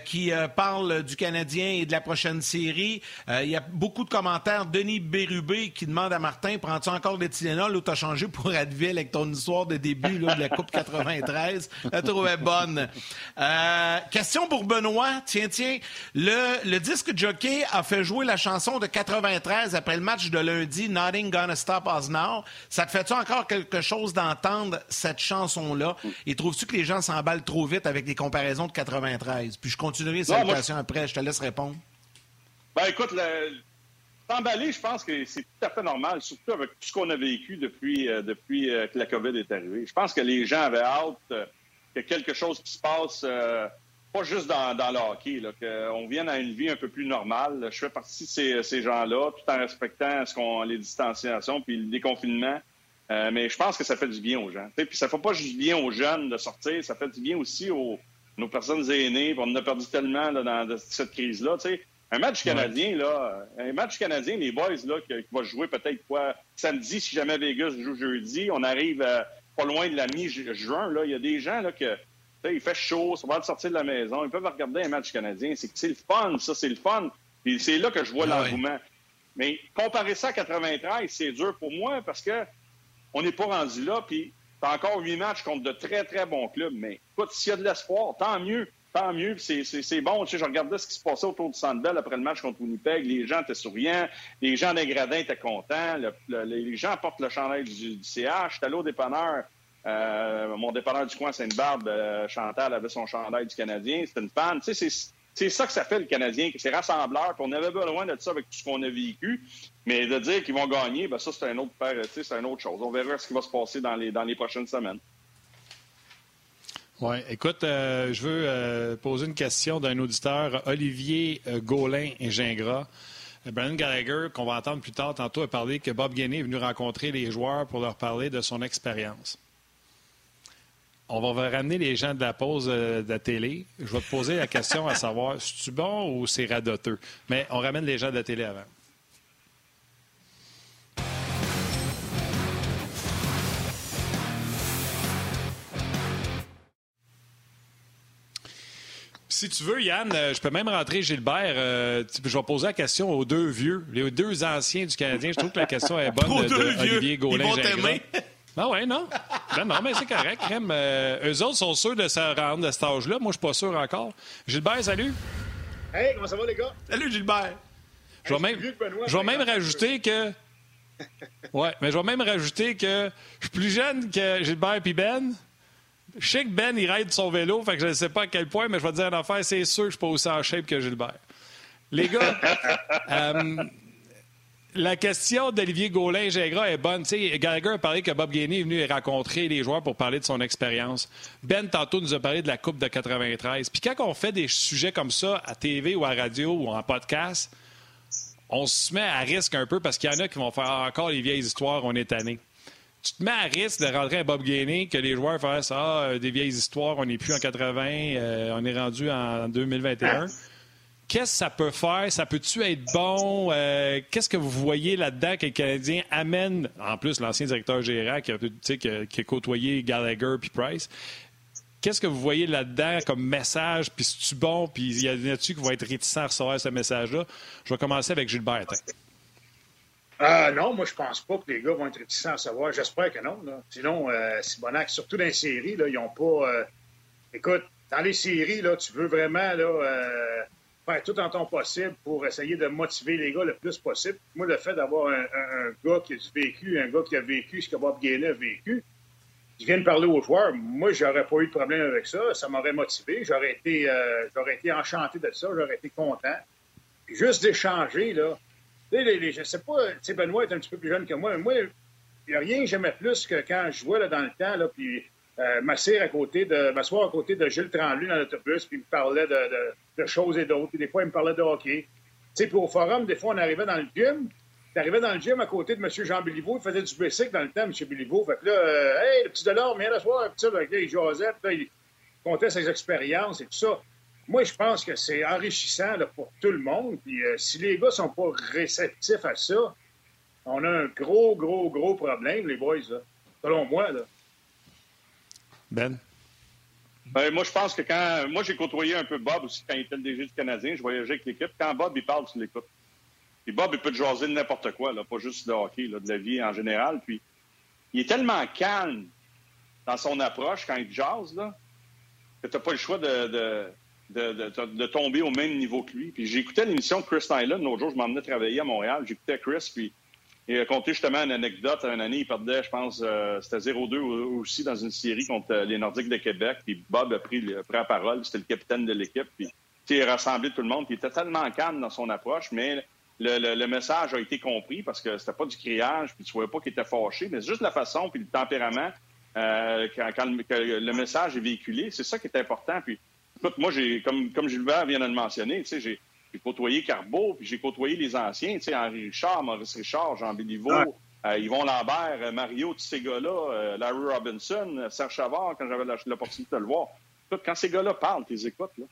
qui parle du Canadien et de la prochaine série. il y a beaucoup de commentaires. Denis Bérubé qui demande à Martin, prends-tu encore des Tylenol ou t'as changé pour Advil avec ton histoire de début de la Coupe 93? La trouvais bonne. question pour Benoît. Tiens, tiens. Le, le disque Jockey a fait jouer la chanson de 93 après le match de lundi, Nothing Gonna Stop Us Now. Ça te fait-tu encore quelque chose d'entendre cette chanson-là? Et trouves-tu que les gens s'emballent trop vite avec des comparaisons de 93? Puis je continuerai cette question après, je te laisse répondre. Ben écoute, s'emballer, je pense que c'est tout à fait normal, surtout avec tout ce qu'on a vécu depuis, euh, depuis euh, que la COVID est arrivée. Je pense que les gens avaient hâte euh, que quelque chose qui se passe pas juste dans, dans le hockey, qu'on vienne à une vie un peu plus normale. Je fais partie de ces, ces gens-là, tout en respectant ce qu'on, les distanciations puis le déconfinement. Euh, mais je pense que ça fait du bien aux gens. Puis ça fait pas juste du bien aux jeunes de sortir, ça fait du bien aussi aux nos personnes aînées. On en a perdu tellement là, dans cette crise-là. Un match canadien, là, un match canadien, les boys là, qui, qui va jouer peut-être quoi samedi, si jamais Vegas joue jeudi, on arrive euh, pas loin de la mi-juin. Là, il y a des gens là que il fait chaud, ça va de sortir de la maison. Ils peuvent regarder un match canadien. C'est le fun, ça, c'est le fun. Puis c'est là que je vois ah l'engouement. Mais comparer ça à 93, c'est dur pour moi parce que on n'est pas rendu là. Puis t'as encore huit matchs contre de très, très bons clubs. Mais écoute, s'il y a de l'espoir, tant mieux. Tant mieux, c'est bon. Tu sais, je regardais ce qui se passait autour du Sandbell après le match contre Winnipeg. Les gens étaient souriants. Les gens des gradins étaient contents. les gens portent le chandail du, du CH. J'étais allé au dépanneur euh, mon dépanneur du coin, Sainte-Barbe, euh, Chantal avait son chandail du Canadien. C'était une fan. Tu sais, c'est ça que ça fait le Canadien, c'est rassembleur. on avait besoin de ça avec tout ce qu'on a vécu. Mais de dire qu'ils vont gagner, ben ça, c'est un autre c'est une autre chose. On verra ce qui va se passer dans les, dans les prochaines semaines. Oui, écoute, euh, je veux poser une question d'un auditeur, Olivier Gaulin et Gingras. Brandon Gallagher, qu'on va entendre plus tard, tantôt, a parlé que Bob Gainey est venu rencontrer les joueurs pour leur parler de son expérience. On va ramener les gens de la pause euh, de la télé. Je vais te poser la question à savoir, si tu bon ou c'est radoteux? Mais on ramène les gens de la télé avant. Si tu veux, Yann, euh, je peux même rentrer Gilbert. Euh, je vais poser la question aux deux vieux, les deux anciens du Canadien. Je trouve que la question est bonne de, de Olivier gaulin Ah ouais, non? Ben non, mais c'est correct. Euh, eux autres sont sûrs de se rendre à cet âge-là. Moi, je suis pas sûr encore. Gilbert, salut. Hey, comment ça va, les gars? Salut, Gilbert. Je vais même, je vais même rajouter que... Ouais, mais je vais même rajouter que je suis plus jeune que Gilbert et Ben. Je sais que Ben, il ride son vélo, fait que je ne sais pas à quel point, mais je vais te dire une affaire, c'est sûr que je suis pas aussi en shape que Gilbert. Les gars, euh, la question d'Olivier Gaulin-Gingras est bonne. Gallagher a parlé que Bob Gainey est venu rencontrer les joueurs pour parler de son expérience. Ben, tantôt, nous a parlé de la Coupe de 93. Puis quand on fait des sujets comme ça à TV ou à radio ou en podcast, on se met à risque un peu parce qu'il y en a qui vont faire encore les vieilles histoires, on est tanné tu te mets à risque de rentrer à Bob Gainey, que les joueurs fassent Ah, euh, des vieilles histoires, on n'est plus en 80, euh, on est rendu en 2021. Qu'est-ce que ça peut faire? Ça peut-tu être bon? Euh, qu'est-ce que vous voyez là-dedans que les Canadiens amènent? En plus, l'ancien directeur général qui a, côtoyé Gallagher puis Price. Qu'est-ce que vous voyez là-dedans comme message? Puis c'est-tu bon? Puis il y en a-tu qui vont être réticents à recevoir ce message-là? Je vais commencer avec Gilbert. Euh, non, moi, je pense pas que les gars vont être réticents à savoir. J'espère que non. Sinon, euh, Sibonac, surtout dans les séries, ils n'ont pas. Euh, écoute, dans les séries, là, tu veux vraiment là, euh, faire tout en ton possible pour essayer de motiver les gars le plus possible. Moi, le fait d'avoir un, gars qui a vécu, un gars qui a vécu ce que Bob Gainé a vécu, qui vient de parler aux joueurs, moi, j'aurais pas eu de problème avec ça. Ça m'aurait motivé. J'aurais été, j'aurais été enchanté de ça. J'aurais été content. juste d'échanger, là je ne sais pas, tu sais, Benoît est un petit peu plus jeune que moi, mais moi, il n'y a rien que j'aimais plus que quand je jouais là, dans le temps, là, puis euh, m'asseoir à côté de m'asseoir à côté de Gilles Tremblay dans l'autobus, puis il me parlait de, choses et d'autres. Puis des fois, il me parlait de hockey. Tu sais, puis au forum, des fois, on arrivait dans le gym. Tu arrivais dans le gym à côté de M. Jean Béliveau. Il faisait du basic dans le temps, M. Béliveau. Fait que là, euh, hey, le petit Delors, viens soir, puis là, il jasait, puis là, il comptait ses expériences et tout ça moi, je pense que c'est enrichissant pour tout le monde. Puis euh, si les gars sont pas réceptifs à ça, on a un gros, gros, gros problème, les boys, selon moi. Là. Ben? ben? moi, je pense que quand. Moi, j'ai côtoyé un peu Bob aussi quand il était le DG du Canadien. Je voyageais avec l'équipe. Quand Bob, il parle, tu l'écoutes. Puis Bob, il peut te jaser de n'importe quoi, là, pas juste de hockey, de la vie en général. Puis il est tellement calme dans son approche quand il jase, là, que tu n'as pas le choix de, de, tomber au même niveau que lui. Puis j'écoutais l'émission de Chris Tyler l'autre jour, je m'emmenais travailler à Montréal. J'écoutais Chris, puis il a conté justement une anecdote. Une année, il perdait, je pense, euh, c'était 0-2 aussi dans une série contre les Nordiques de Québec. Puis Bob a pris, la parole, c'était le capitaine de l'équipe. Puis il a rassemblé tout le monde. Puis il était tellement calme dans son approche, mais le, message a été compris parce que c'était pas du criage, puis tu voyais pas qu'il était fâché, mais juste la façon puis le tempérament euh, quand, le, le, message est véhiculé. C'est ça qui est important. Puis Écoute, moi, j'ai, comme, comme Gilbert vient de le mentionner, j'ai, j'ai côtoyé Carbeau, puis j'ai côtoyé les anciens, tu sais, Henri Richard, Maurice Richard, Jean Béliveau, euh, Yvon Lambert, euh, Mario, tous ces gars-là, euh, Larry Robinson, Serge Chavard, quand j'avais l'opportunité de le voir. Quand ces gars-là parlent, tu les écoutes, là.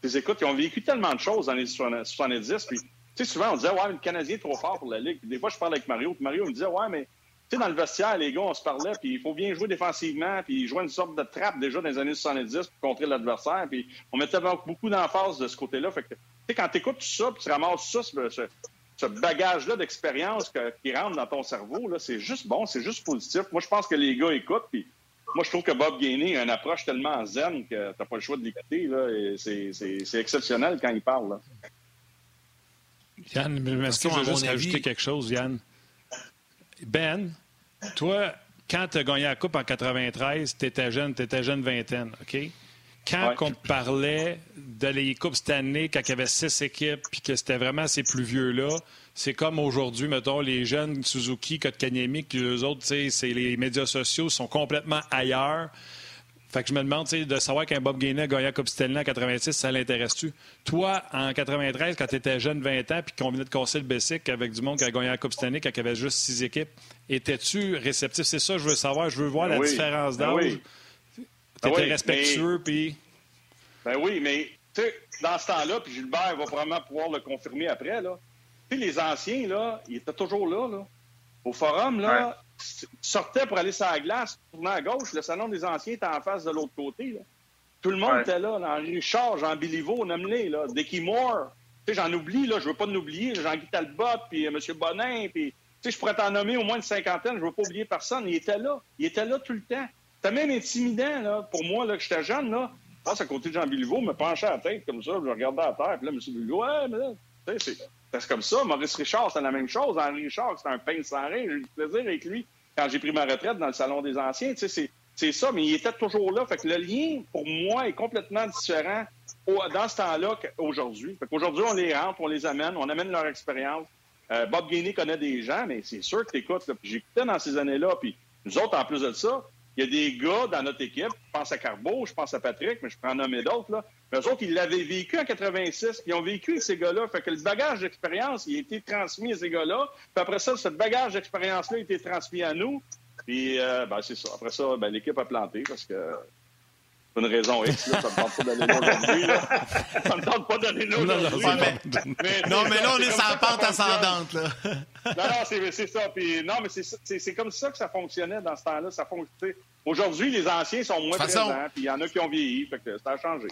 Tu les écoutes, ils ont vécu tellement de choses dans les 70, puis, tu sais, souvent, on disait, ouais, le Canadien est trop fort pour la Ligue. des fois, je parlais avec Mario, puis Mario me disait, ouais, mais sais, dans le vestiaire, les gars, on se parlait, puis il faut bien jouer défensivement, puis jouer une sorte de trappe déjà dans les années 70 pour contrer l'adversaire, puis on mettait beaucoup d'emphase de ce côté-là. Fait que, tu sais, quand tu écoutes tout ça, puis tu ramasses ça, ce, bagage-là d'expérience qui rentre dans ton cerveau, là, c'est juste bon, c'est juste positif. Moi, je pense que les gars écoutent, puis moi, je trouve que Bob Gainey a une approche tellement zen que t'as pas le choix de l'écouter, c'est exceptionnel quand il parle, là. Yann, est-ce que je veux juste rajouter quelque chose, Yann? Ben, toi, quand tu as gagné la Coupe en 93, tu étais jeune, tu étais jeune vingtaine, OK? Quand on te parlait de les Coupes cette année, quand il y avait six équipes, puis que c'était vraiment ces plus vieux-là, c'est comme aujourd'hui, mettons, les jeunes Suzuki, Kotkaniemi, que les autres, c'est les médias sociaux sont complètement ailleurs. Fait que je me demande de savoir qu'un Bob Gainey a gagné la Coupe Stanley en 86, ça l'intéresse-tu? Toi, en 93, quand tu étais jeune, 20 ans, puis qu'on venait de casser le Bessic avec du monde qui a gagné la Coupe Stanley, quand il y avait juste six équipes, étais-tu réceptif? C'est ça que je veux savoir. Je veux voir la ben différence ben d'âge. Tu étais ben respectueux, puis... Ben oui, mais tu sais, dans ce temps-là, puis Gilbert va probablement pouvoir le confirmer après, là. Tu sais, les anciens, là, ils étaient toujours là, là. Au forum, là, tu sortais pour aller sur la glace, tournant à gauche, le salon des anciens était en face de l'autre côté. Tout le monde était là, Henri Richard, Jean Béliveau, nomme-les, là, Dickie Moore. Tu sais, j'en oublie, là, je veux pas l'oublier, Jean-Guy Talbot, puis euh, M. Bonin, puis... Tu sais, je pourrais t'en nommer au moins une cinquantaine, je veux pas oublier personne. Il était là. Il était là tout le temps. C'était même intimidant, là, pour moi, là, que j'étais jeune, là. Je passe à côté de Jean Béliveau, me penchais à la tête comme ça, je regardais à terre, puis là, M. Béliveau, ouais, mais là, c'est comme ça. Maurice Richard, c'est la même chose. Henri Richard, c'est un pain sans rien. J'ai eu du plaisir avec lui quand j'ai pris ma retraite dans le Salon des Anciens. Tu sais, c'est ça, mais il était toujours là. Fait que le lien, pour moi, est complètement différent dans ce temps-là qu'aujourd'hui. Fait qu'aujourd'hui, on les rentre, on les amène, on amène leur expérience. Euh, Bob Gainey connaît des gens, mais c'est sûr que tu écoutes. J'écoutais dans ces années-là, puis nous autres, en plus de ça, il y a des gars dans notre équipe, je pense à Carbo, je pense à Patrick, mais je en nommer d'autres, là. Mais eux autres, ils l'avaient vécu en 86, ils ont vécu ces gars-là. Fait que le bagage d'expérience, il a été transmis à ces gars-là. Puis après ça, ce bagage d'expérience-là a été transmis à nous. Puis, euh, ben, c'est ça. Après ça, ben, l'équipe a planté parce que une raison X, là, ça me tente pas d'aller là aujourd'hui. Ça me tente pas d'aller là aujourd'hui. Non, mais, non, mais là, on est sur la pente ascendante. Là. non, non, c'est ça. Puis, non, mais c'est comme ça que ça fonctionnait dans ce temps-là. Ça fonctionnait. Aujourd'hui, les anciens sont moins façon... présents, puis il y en a qui ont vieilli. Fait que ça a changé.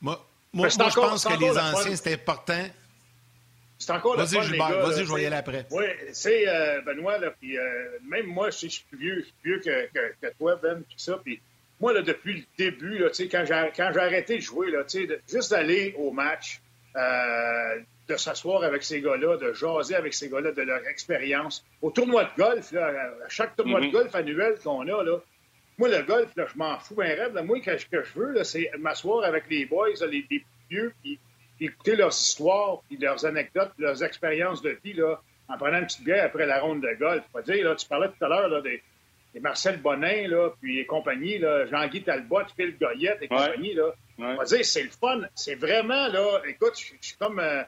Moi, moi, moi je pense que les anciens, c'était important. C'est encore Vas-y, Gilbert, vas-y, je vais y aller après. Oui, c'est euh, Benoît, là, puis euh, même moi, je suis plus vieux, plus vieux que, que, que, toi, Ben, puis ça, puis moi, là, depuis le début, là, quand j'ai arrêté de jouer, là, de, juste d'aller au match, euh, de s'asseoir avec ces gars-là, de jaser avec ces gars-là, de leur expérience. Au tournoi de golf, là, à chaque tournoi de mm-hmm. golf annuel qu'on a, là, moi, le golf, là, je m'en fous un rêve. Moi, ce que je veux, c'est m'asseoir avec les boys, les, les vieux, puis écouter leurs histoires, puis leurs anecdotes, leurs expériences de vie, là, en prenant une petite bière après la ronde de golf. Pas dire, là, tu parlais tout à l'heure des, des, Marcel Bonin, là, puis et compagnie, là, Jean-Guy Talbot, Phil Goyette et compagnie, là. On va dire, c'est le fun. C'est vraiment, là, écoute, je suis comme... Euh,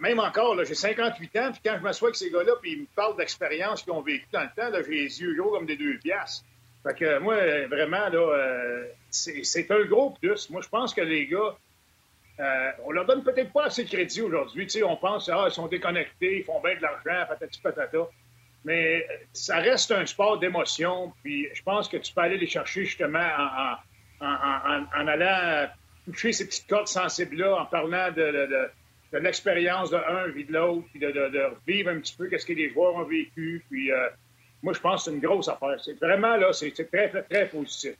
même encore, là, j'ai 58 ans, puis quand je m'assois avec ces gars-là, puis ils me parlent d'expériences qu'ils ont vécues dans le temps, là, j'ai les yeux gros comme des deux piastres. Fait que moi, vraiment, là, euh, c'est un gros plus. Moi, je pense que les gars, euh, on leur donne peut-être pas assez de crédit aujourd'hui. Tu sais, on pense, ah, ils sont déconnectés, ils font bien de l'argent, patati patata. Mais ça reste un sport d'émotion. Puis je pense que tu peux aller les chercher justement en, en, allant toucher ces petites cordes sensibles-là, en parlant de, de, de, l'expérience de un de l'autre, puis de, de, vivre un petit peu qu'est-ce que les joueurs ont vécu. Puis euh, moi, je pense que c'est une grosse affaire. C'est vraiment là, c'est très, très, très positif.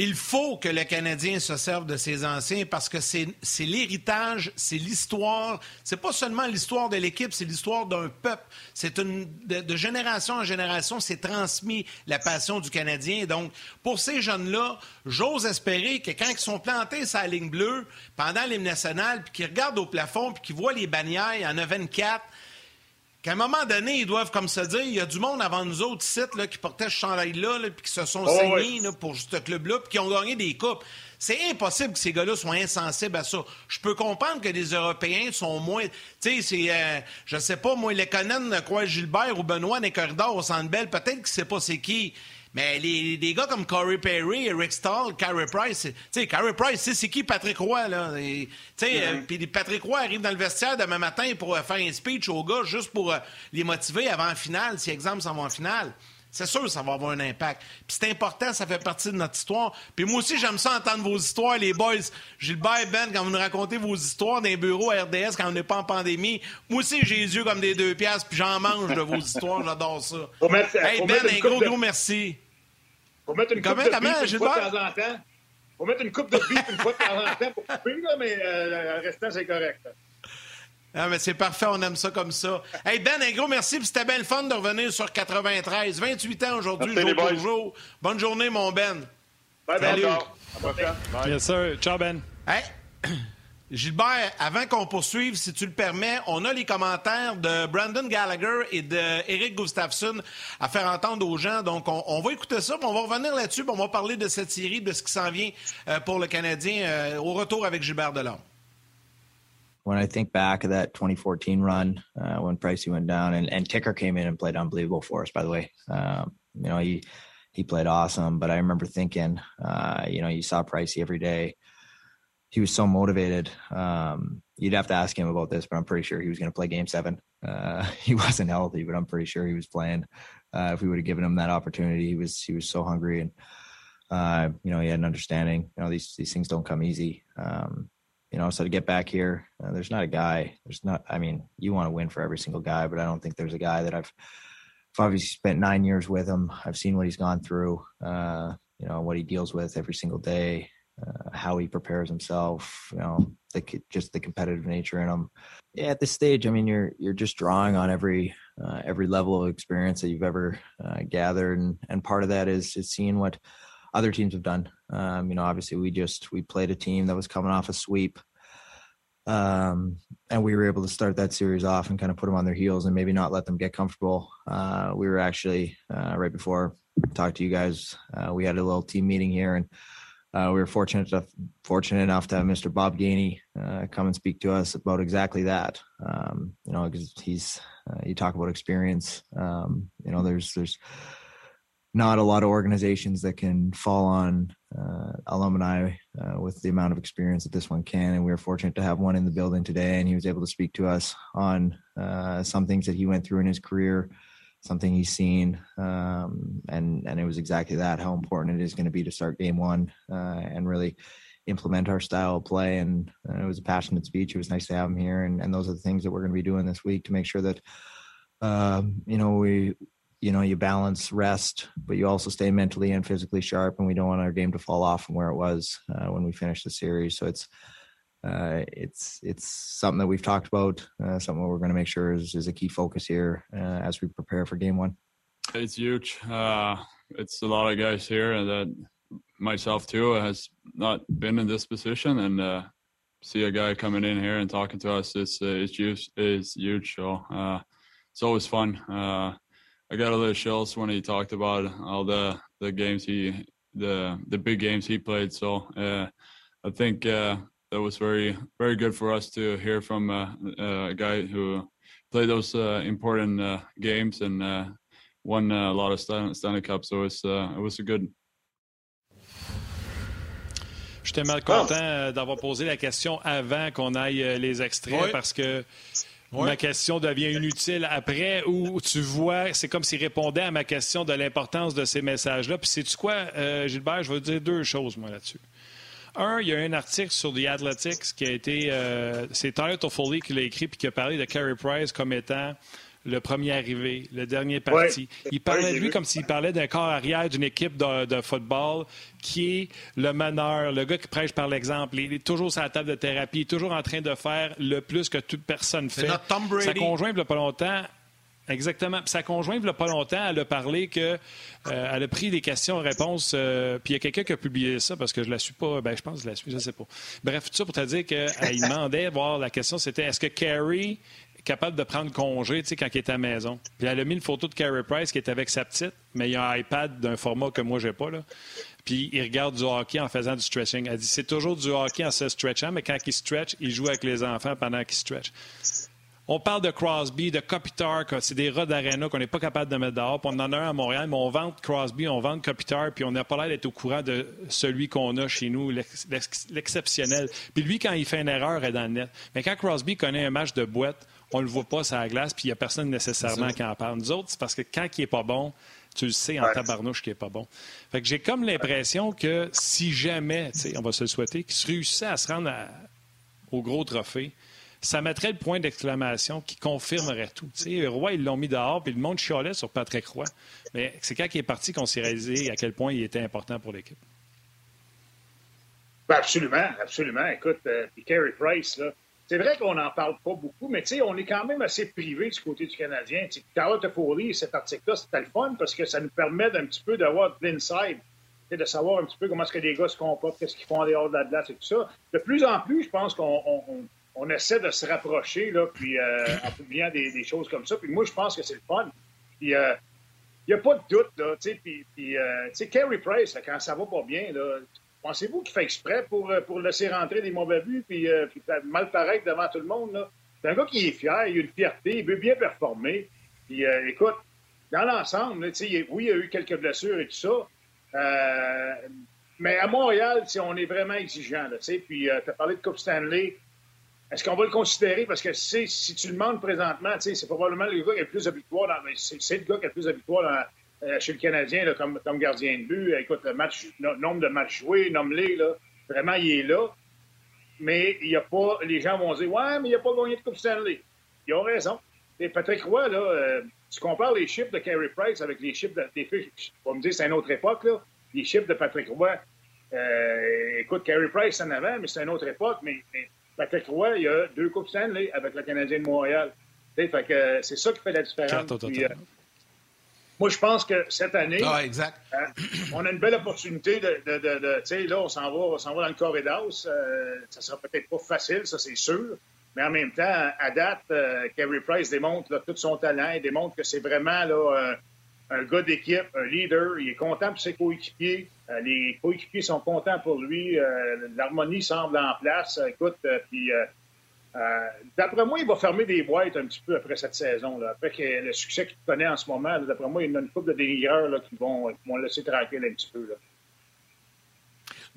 Il faut que le Canadien se serve de ses anciens parce que c'est l'héritage, c'est l'histoire. C'est pas seulement l'histoire de l'équipe, c'est l'histoire d'un peuple. C'est une de, génération en génération, c'est transmis la passion du Canadien. Donc, pour ces jeunes-là, j'ose espérer que quand ils sont plantés sur la ligne bleue pendant l'hymne national, puis qu'ils regardent au plafond, puis qu'ils voient les bannières, en a 24, qu'à un moment donné, ils doivent comme se dire, il y a du monde avant nous autres sites là, qui portaient ce chandail-là, puis qui se sont oh, saignés pour ce club-là, puis qui ont gagné des coupes. C'est impossible que ces gars-là soient insensibles à ça. Je peux comprendre que les Européens sont moins... Tu sais, c'est... Euh, je sais pas, moi, les Conan, quoi, Gilbert ou Benoît, des corridors au Centre Bell, peut-être que c'est pas c'est qui. Mais les, gars comme Corey Perry, Rick Stahl, Carey Price, tu sais, Carey Price, c'est qui Patrick Roy, là? Tu sais, euh, puis Patrick Roy arrive dans le vestiaire demain matin pour euh, faire un speech aux gars juste pour euh, les motiver avant la finale, si exemple s'en va en finale. C'est sûr ça va avoir un impact. Puis c'est important, ça fait partie de notre histoire. Puis moi aussi, j'aime ça entendre vos histoires, les boys. Gilbert Ben, quand vous nous racontez vos histoires d'un bureau à RDS quand on n'est pas en pandémie, moi aussi, j'ai les yeux comme des deux piastres, puis j'en mange de vos histoires, j'adore ça. hey Ben, un gros, gros merci. Faut mettre une coupe de bif une fois de temps en temps. Faut mettre une coupe de bif une fois de temps en temps pour couper, là, mais euh, le restant, c'est correct. Ah, mais c'est parfait, on aime ça comme ça. Hey Ben, un gros merci, c'était bien le fun de revenir sur 93. 28 ans aujourd'hui, jour pour jour. Bonne journée, mon Ben. Bye, Salut. Bye. Yes, sir. Ciao, Ben. Hey. Gilbert, avant qu'on poursuive, si tu le permets, on a les commentaires de Brandon Gallagher et d'Eric Gustafsson à faire entendre aux gens. Donc, on, va écouter ça, puis on va revenir là-dessus, on va parler de cette série, de ce qui s'en vient euh, pour le Canadien euh, au retour avec Gilbert Delorme. When I think back of that 2014 run, uh, when Pricey went down, and, Ticker came in and played unbelievable for us, by the way. Um, you know, he, he played awesome, but I remember thinking, uh, you know, you saw Pricey every day. He was so motivated. Um, you'd have to ask him about this, but I'm pretty sure he was going to play Game Seven. Uh, he wasn't healthy, but I'm pretty sure he was playing. Uh, if we would have given him that opportunity, he was he was so hungry, and uh, you know he had an understanding. You know these these things don't come easy. Um, you know, so to get back here, uh, there's not a guy. There's not. I mean, you want to win for every single guy, but I don't think there's a guy that I've. I've obviously spent nine years with him. I've seen what he's gone through. Uh, you know what he deals with every single day uh, how he prepares himself, you know, the, just the competitive nature in him. Yeah, at this stage, I mean, you're you're just drawing on every uh, every level of experience that you've ever uh, gathered, and and part of that is is seeing what other teams have done. Um, you know, obviously, we just we played a team that was coming off a sweep. Um, and we were able to start that series off and kind of put them on their heels and maybe not let them get comfortable. Uh, we were actually uh, right before talked to you guys. Uh, we had a little team meeting here, and uh, we were fortunate enough, fortunate enough to have Mr. Bob Gainey uh, come and speak to us about exactly that. Um, you know, because he's uh, you talk about experience. Um, you know, there's there's not a lot of organizations that can fall on uh, alumni uh, with the amount of experience that this one can, and we were fortunate to have one in the building today, and he was able to speak to us on uh, some things that he went through in his career something he's seen, um, and and it was exactly that how important it is going to be to start game one uh, and really implement our style of play. And uh, it was a passionate speech. It was nice to have him here, and and those are the things that we're going to be doing this week to make sure that um, you know we you know you balance rest but you also stay mentally and physically sharp and we don't want our game to fall off from where it was uh, when we finished the series so it's uh, it's it's something that we've talked about. Uh, something we're going to make sure is, is a key focus here uh, as we prepare for game one. It's huge. Uh, it's a lot of guys here that myself too has not been in this position, and uh, see a guy coming in here and talking to us is is huge. Is huge. So it's always fun. I got a little chills when he talked about all the the games he the the big games he played. So I think that was very very good for us to hear from uh, uh, a guy who played those uh, important uh, games and uh, won a lot of Stanley Cup. So it was, it was a good. J'étais mal content d'avoir posé la question avant qu'on aille les extraits oui. parce que oui. ma question devient inutile après où tu vois, c'est comme s'il répondait à ma question de l'importance de ces messages-là. Puis sais-tu quoi, Gilbert, je veux dire deux choses, moi, là-dessus. Un, il y a un article sur The Athletics qui a été. Euh, c'est Tyler Toffoli qui l'a écrit puis qui a parlé de Carey Price comme étant le premier arrivé, le dernier parti. Il parlait de lui comme s'il parlait d'un corps arrière d'une équipe de, de, football qui est le meneur, le gars qui prêche par l'exemple. Il est toujours sur la table de thérapie, toujours en train de faire le plus que toute personne fait. Sa conjointe, il n'y a pas longtemps, Exactement. Sa conjointe, il n'y a pas longtemps, elle a parlé que euh, elle a pris des questions-réponses. Euh, puis il y a quelqu'un qui a publié ça parce que je la suis pas. Ben, je pense que je la suis, je sais pas. Bref, tout ça pour te dire qu'elle demandait, voir la question, c'était est-ce que Carrie est capable de prendre congé quand il est à la maison? Puis elle a mis une photo de Carrie Price qui est avec sa petite, mais il y a un iPad d'un format que moi, j'ai pas. Là. Puis il regarde du hockey en faisant du stretching. Elle dit c'est toujours du hockey en se stretchant, mais quand il stretch, il joue avec les enfants pendant qu'il stretch. On parle de Crosby, de Kopitar, c'est des rats d'arena qu'on n'est pas capable de mettre dehors. Puis on en a un à Montréal, mais on vend Crosby, on vend Kopitar, puis on n'a pas l'air d'être au courant de celui qu'on a chez nous, l'exceptionnel. Puis lui, quand il fait une erreur, est dans le net. Mais quand Crosby connaît un match de boîte, on le voit pas sur la glace, puis il n'y a personne nécessairement qui en parle. Nous autres, c'est parce que quand il est pas bon, tu le sais en tabarnouche qu'il est pas bon. Fait que j'ai comme l'impression que si jamais, on va se le souhaiter, qu'il se réussissait à se rendre au gros trophée, ça mettrait le point d'exclamation qui confirmerait tout. sais, Roy, ils l'ont mis dehors, puis le monde chialait sur Patrick Roy. Mais c'est quand il est parti qu'on s'est réalisé à quel point il était important pour l'équipe. Ben absolument, absolument. Écoute, euh, puis Carey Price, là, c'est vrai qu'on n'en parle pas beaucoup, mais on est quand même assez privé du côté du Canadien. T'sais, Carlotte Foley, cet article-là, c'était le fun parce que ça nous permet d'un petit peu d'avoir de l'inside de savoir un petit peu comment est-ce que les gars se comportent, qu'est-ce qu'ils font en dehors de la glace et tout ça. De plus en plus, je pense qu'on essaie de se rapprocher, là, puis euh, en publiant des, choses comme ça. Puis moi, je pense que c'est le fun. Puis il n'y a pas de doute, là, tu sais, puis, puis tu sais, Carey Price, quand ça va pas bien, là, pensez-vous qu'il fait exprès pour, pour laisser rentrer des mauvais buts, puis, puis mal paraître devant tout le monde, là? C'est un gars qui est fier, il a une fierté, il veut bien performer. Puis écoute, dans l'ensemble, oui, il y a eu quelques blessures et tout ça. Euh, mais à Montréal, on est vraiment exigeant. Là, puis, euh, tu as parlé de Coupe Stanley. Est-ce qu'on va le considérer? Parce que si tu le demandes présentement, c'est probablement le gars qui a le plus de. Dans... C'est le gars qui a le plus de euh, chez le Canadien comme, gardien de but. Écoute, le nombre de matchs joués, nomme-les. Vraiment, il est là. Mais il a pas. Les gens vont dire Ouais, mais il n'a pas gagné de Coupe Stanley. Ils ont raison. Et Patrick Roy, là, tu compares les chiffres de Carey Price avec les chiffres de, des filles, on me dire c'est une autre époque, là. Les chiffres de Patrick Roy. Euh, écoute, Carey Price en avant, mais c'est une autre époque. Mais, Patrick Roy, il y a deux Coupes Stanley avec le Canadien de Montréal. fait que euh, c'est ça qui fait la différence. Euh, moi, je pense que cette année, ah, exact. on a une belle opportunité de, de, de, tu sais, là, on s'en va, on s'en va dans le corridor. Euh, ça sera peut-être pas facile, ça c'est sûr. Mais en même temps, à date, euh, Carey Price démontre tout son talent. Il démontre que c'est vraiment là, un gars d'équipe, un leader. Il est content pour ses coéquipiers. Euh, les coéquipiers sont contents pour lui. Euh, l'harmonie semble en place. Écoute, puis d'après moi, il va fermer des boîtes un petit peu après cette saison. Après que le succès qu'il connaît en ce moment, d'après moi, il y a une couple de dénigreurs qui, vont, laisser tranquille un petit peu.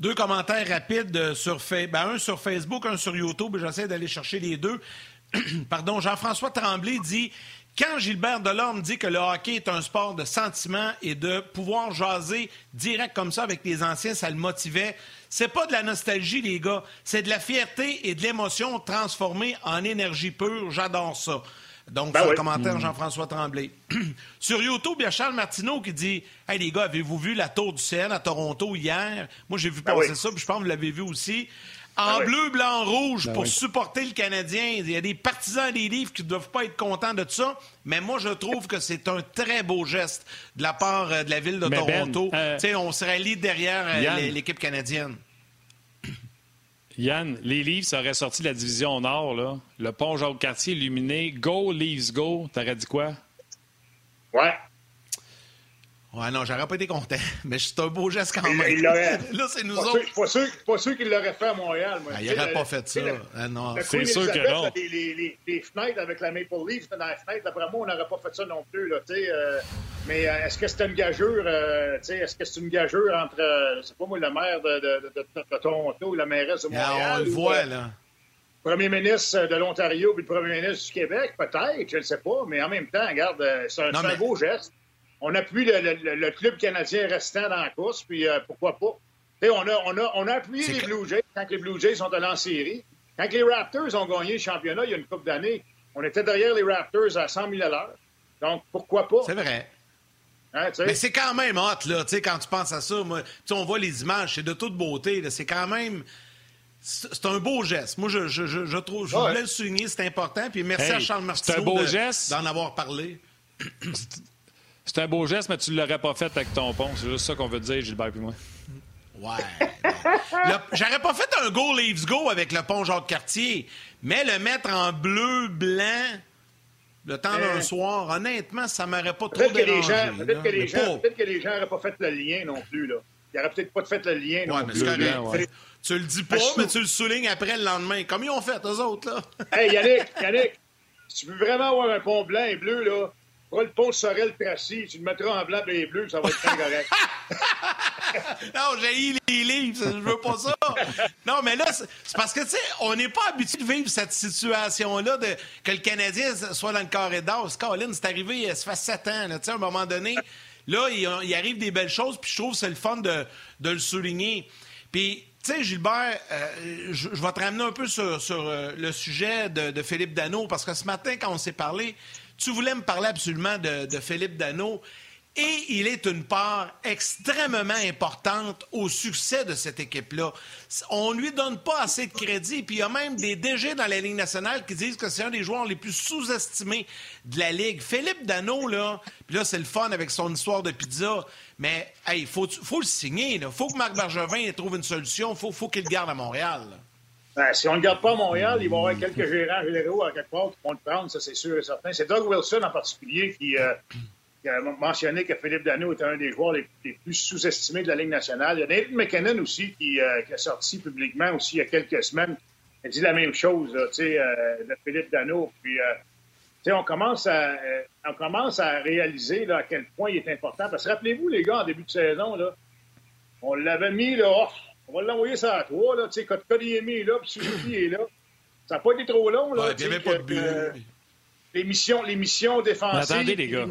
Deux commentaires rapides euh, sur Facebook. Ben, un sur Facebook, un sur YouTube. J'essaie d'aller chercher les deux. Pardon, Jean-François Tremblay dit quand Gilbert Delorme dit que le hockey est un sport de sentiment et de pouvoir jaser direct comme ça avec les anciens, ça le motivait. C'est pas de la nostalgie, les gars. C'est de la fierté et de l'émotion transformée en énergie pure. J'adore ça. Donc, ben commentaire, mm. Jean-François Tremblay. Sur YouTube, il y a Charles Martineau qui dit Hey, les gars, avez-vous vu la tour du CN à Toronto hier? Moi, j'ai vu ben passer ça, puis je pense que vous l'avez vu aussi. En ben bleu, blanc, rouge, pour supporter le Canadien. Il y a des partisans des livres qui ne doivent pas être contents de ça, mais moi, je trouve que c'est un très beau geste de la part euh, de la ville de Toronto. Euh, on se rallie derrière euh, l'équipe canadienne. Yann, les livres, ça aurait sorti de la division Nord, là. Le pont Jacques-Cartier illuminé. Go, Leaves, go. T'aurais dit quoi? Ouais. Ouais, non, j'aurais pas été content, mais c'est un beau geste quand même. Il, là, c'est nous autres. Sûr, pas sûr, pas sûr qu'il l'aurait fait à Montréal. Moi. Ah, il n'aurait pas fait ça. Ah, non. C'est sûr que non. Les, les, les, fenêtres avec la Maple Leaf dans la fenêtre, d'après moi, on n'aurait pas fait ça non plus. Là, euh, mais euh, est-ce que c'est une gageure? Euh, est-ce que c'est une gageure entre, euh, c'est pas moi, le maire de, de, de, de, Toronto ou la mairesse de Montréal? Ah, on le voit, là. Le premier ministre de l'Ontario puis le premier ministre du Québec, peut-être, je ne sais pas, mais en même temps, regarde, c'est un, un beau geste on appuie le, le, club canadien restant dans la course, puis euh, pourquoi pas. on a, on, a, on a appuyé les Blue Jays quand les Blue Jays sont allés en série. Quand les Raptors ont gagné le championnat il y a une couple d'années, on était derrière les Raptors à 100 000 à l'heure. Donc, pourquoi pas? C'est vrai. Hein, Mais c'est quand même hot, là, quand tu penses à ça. Moi, on voit les images, c'est de toute beauté. C'est quand même... C'est un beau geste. Moi, je, je, je, trouve, je voulais le souligner, c'est important. Puis merci à Charles Martineau d'en avoir parlé. C'est un beau geste, mais tu ne l'aurais pas fait avec ton pont. C'est juste ça qu'on veut dire, Gilbert et moi. Ouais. J'aurais pas fait un Go Leaves Go avec le pont Jacques-Cartier, mais le mettre en bleu, blanc, le temps d'un euh. soir, honnêtement, ça m'aurait pas trop dérangé. Peut-être que, les gens, peut que les gens n'auraient pas fait le lien non plus. Là. Ils n'auraient peut-être pas fait le lien non plus. Ouais. Tu le dis pas, mais tu le soulignes après le lendemain. Comme ils ont fait, eux autres. Là. hey, Yannick, Yannick, si tu veux vraiment avoir un pont blanc et bleu, là, le pont Sorel Tracy, tu le mettras en blanc et bleu, ça va être très correct. non, j'ai les livres, je veux pas ça. Non, mais là, c'est parce que, tu sais, on n'est pas habitué de vivre cette situation-là, de, que le Canadien soit dans le corridor. Colin, c'est arrivé, ça fait sept ans, tu sais, à un moment donné. Là, il, arrive des belles choses, puis je trouve que c'est le fun de, le souligner. Puis, tu sais, Gilbert, euh, je, vais te ramener un peu sur, euh, le sujet de, de Philippe Dano, parce que ce matin, quand on s'est parlé, tu voulais me parler absolument de, Philippe Dano. et il est une part extrêmement importante au succès de cette équipe-là. On lui donne pas assez de crédit, puis il y a même des DG dans la Ligue nationale qui disent que c'est un des joueurs les plus sous-estimés de la Ligue. Philippe Dano, là, là, c'est le fun avec son histoire de pizza, mais il faut, faut le signer. Il faut que Marc Bergevin trouve une solution. Il faut, faut qu'il le garde à Montréal. Ben, si on ne garde pas Montréal, il va y avoir quelques gérants généraux à quelque part qui vont le prendre, ça c'est sûr et certain. C'est Doug Wilson en particulier qui, euh, a mentionné que Philippe Dano était un des joueurs les, plus sous-estimés de la Ligue nationale. Il y a David McKinnon aussi qui, euh, a sorti publiquement aussi il y a quelques semaines. A dit la même chose là, euh, de Philippe Dano. Puis, euh, on, commence à, euh, on commence à réaliser à quel point il est important. Parce que rappelez-vous, les gars, en début de saison, on l'avait mis là, oh, on va l'envoyer ça à toi. Là, Cody est là, puis Suzuki est là. Ça n'a pas été trop long. Là, ouais, il n'y avait pas de but. les missions, les missions défensives. attendez, les gars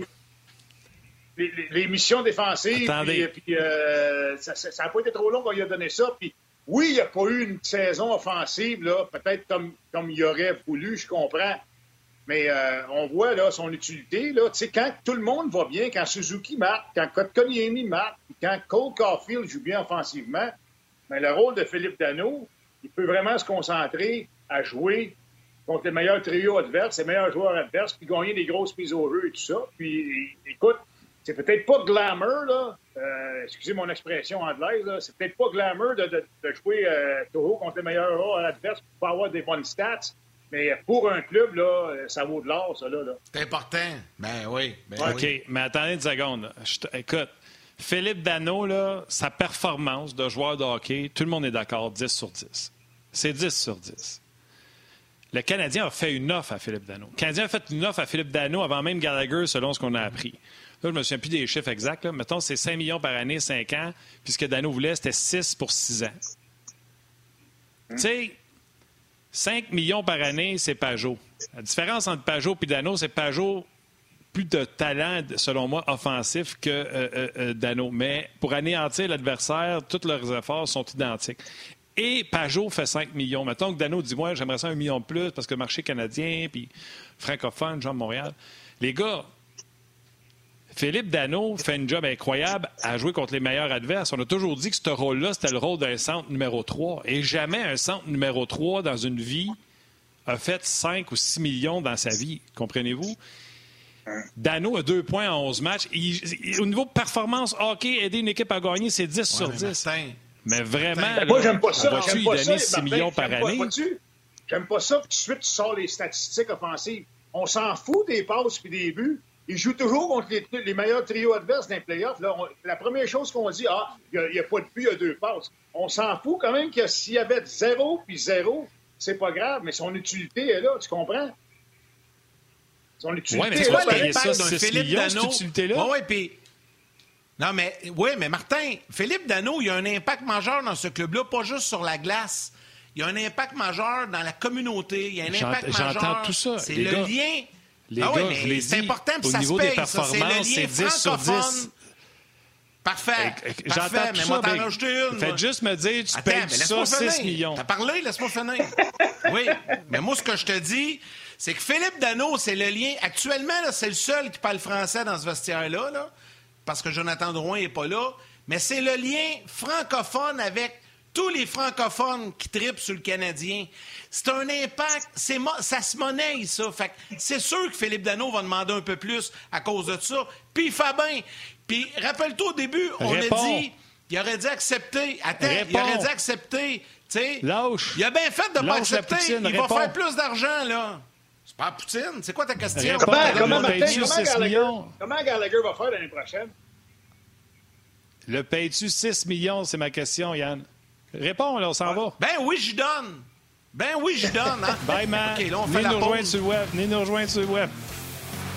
les, missions défensives. Puis, euh, ça n'a pas été trop long qu'on lui a donné ça. Puis oui, il n'y a pas eu une saison offensive, là, peut-être comme, comme il aurait voulu, je comprends. Mais euh, on voit là, son utilité. Là, quand tout le monde va bien, quand Suzuki marque, quand Kotkaniemi marque, quand Cole Caulfield joue bien offensivement, mais le rôle de Philippe Dano, il peut vraiment se concentrer à jouer contre les meilleurs trios adverses, les meilleurs joueurs adverses, puis gagner des grosses mises au jeu et tout ça. Puis écoute, c'est peut-être pas glamour, là. Euh, excusez mon expression anglaise, là. C'est peut-être pas glamour de, de, de jouer euh, Toho contre les meilleurs joueurs adverses pour avoir des bonnes stats. Mais pour un club, là, ça vaut de l'or, ça, là. C'est important. Ben oui. Ben OK, mais attendez une seconde. écoute, Philippe Dano, là, sa performance de joueur de hockey, tout le monde est d'accord, 10 sur 10. C'est 10 sur 10. Le Canadien a fait une offre à Philippe Dano. Le Canadien a fait une offre à Philippe Dano avant même Gallagher, selon ce qu'on a appris. Là, je me souviens plus des chiffres exacts. Là. Mettons, c'est 5 millions par année, 5 ans. Puis ce que Dano voulait, c'était 6 pour 6 ans. Tu sais, 5 millions par année, c'est Pajot. La différence entre Pajot et Dano, c'est Pajot plus de talent, selon moi, offensif que euh, euh, euh, Dano. Mais pour anéantir l'adversaire, tous leurs efforts sont identiques. Et Pajot fait 5 millions. Mettons que Dano dit Moi, j'aimerais ça un million de plus parce que marché canadien, puis francophone, Jean Montréal. Les gars, Philippe Dano fait un job incroyable à jouer contre les meilleurs adverses. On a toujours dit que ce rôle-là, c'était le rôle d'un centre numéro 3. Et jamais un centre numéro 3 dans une vie a fait 5 ou 6 millions dans sa vie. Comprenez-vous? Dano a deux points en 11 matchs. au niveau de performance, hockey, aider une équipe à gagner, c'est 10 sur 10. Mais, vraiment, moi, j'aime pas ça. tu lui donner 6 millions par année? J'aime pas ça, puis tout de suite, tu sors les statistiques offensives. On s'en fout des passes et des buts. Il joue toujours contre les, meilleurs trios adverses d'un playoff. Là, la première chose qu'on dit, ah, il n'y a, pas de but, il y a deux passes. On s'en fout quand même que s'il y avait zéro puis zéro, c'est pas grave, mais son utilité est là, tu comprends? Son utilité ouais, mais est là. Payer ça, millions, Dano. cette utilité-là? Ouais, puis... Non, mais oui, mais Martin, Philippe Dano, il y a un impact majeur dans ce club-là, pas juste sur la glace. Il y a un impact majeur dans la communauté. Il y a un impact majeur. J'entends tout ça. C'est le lien les ah gars, je l'ai C'est important, ça niveau se paye, des performances, c'est 10 sur 10. Parfait. Parfait, mais moi, t'en une. Faites juste me dire, tu payes ça 6 millions. T'as parlé, laisse-moi finir. oui, mais moi, ce que je te dis, c'est que Philippe Dano, c'est le lien. Actuellement, c'est le seul qui parle français dans ce vestiaire-là, là, parce que Jonathan Drouin n'est pas là. Mais c'est le lien francophone avec tous les francophones qui tripent sur le Canadien. C'est un impact, c'est ça se monnaie, ça. Fait c'est sûr que Philippe Dano va demander un peu plus à cause de ça. Puis bien. Puis rappelle-toi au début, on a dit, il aurait dû accepter. Attends, il aurait dû accepter. sais. Lâche. Il a bien fait de ne pas accepter. il va faire plus d'argent, là. C'est pas Poutine. C'est quoi ta question? Comment, comment, Gallagher, comment Gallagher va faire l'année prochaine? Le paye-tu 6 millions? C'est ma question, Yann. Réponds, là, on s'en va. Ben oui, j'y donne. Ben oui, j'y donne. Hein? Bye, man. OK, là, on fait la nous rejoindre sur le web. Venez nous rejoindre sur le web.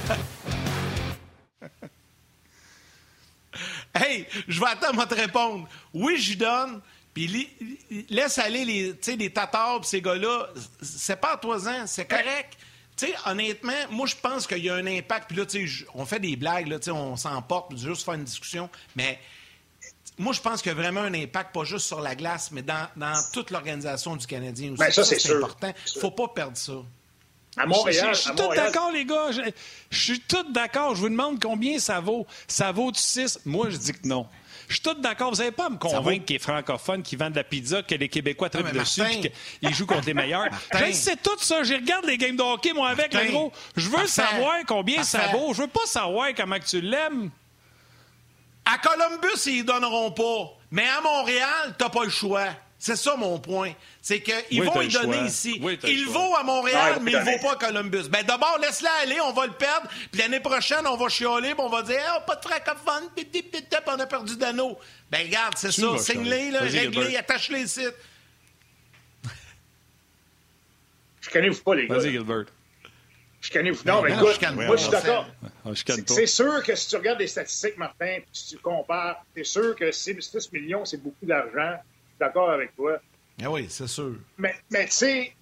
hey, je vais attendre à te répondre. Oui, j'y donne. Puis laisse aller les, les tatars ces gars-là. C'est pas à toi ans, c'est correct. Tu sais, honnêtement, moi, je pense qu'il y a un impact. Puis là, tu sais, on fait des blagues, là, tu sais, on s'emporte, juste faire une discussion. Mais moi, je pense qu'il y a vraiment un impact, pas juste sur la glace, mais dans, toute l'organisation du Canadien aussi. Ben, ça, c'est important. Il ne faut pas perdre ça. À Montréal. Je, suis tout d'accord, les gars. Je, suis tout d'accord. Je vous demande combien ça vaut. Ça vaut du 6? Moi, je dis que non. Je suis tout d'accord. Vous n'avez pas à me convaincre qu'il est francophone, qu'il vend de la pizza, que les Québécois trippent dessus, qu'il joue contre les meilleurs. je sais tout ça. Je regarde les games de hockey, moi, avec le gros. Je veux savoir combien ça vaut. Je veux pas savoir comment tu l'aimes. À Columbus, ils ne donneront pas. Mais à Montréal, tu n'as pas le choix. C'est ça mon point. C'est qu'ils vont y donner ici. il vaut à Montréal, mais il ne vaut pas à Columbus. Ben d'abord, laisse-la aller, on va le perdre. Puis l'année prochaine, on va chialer, puis on va dire oh, pas de francophone, pip, on a perdu d'anneau. Ben regarde, c'est ça. Signe-les, règle-les, attache-les ici. Je connais vous pas, les gars. Vas-y, Gilbert. Je connais vous. Non, mais écoute, moi, je suis d'accord. C'est sûr que si tu regardes les statistiques, Martin, puis si tu compares, c'est sûr que 6 millions, c'est beaucoup d'argent d'accord avec toi. Ah oui, c'est sûr. Mais, mais tu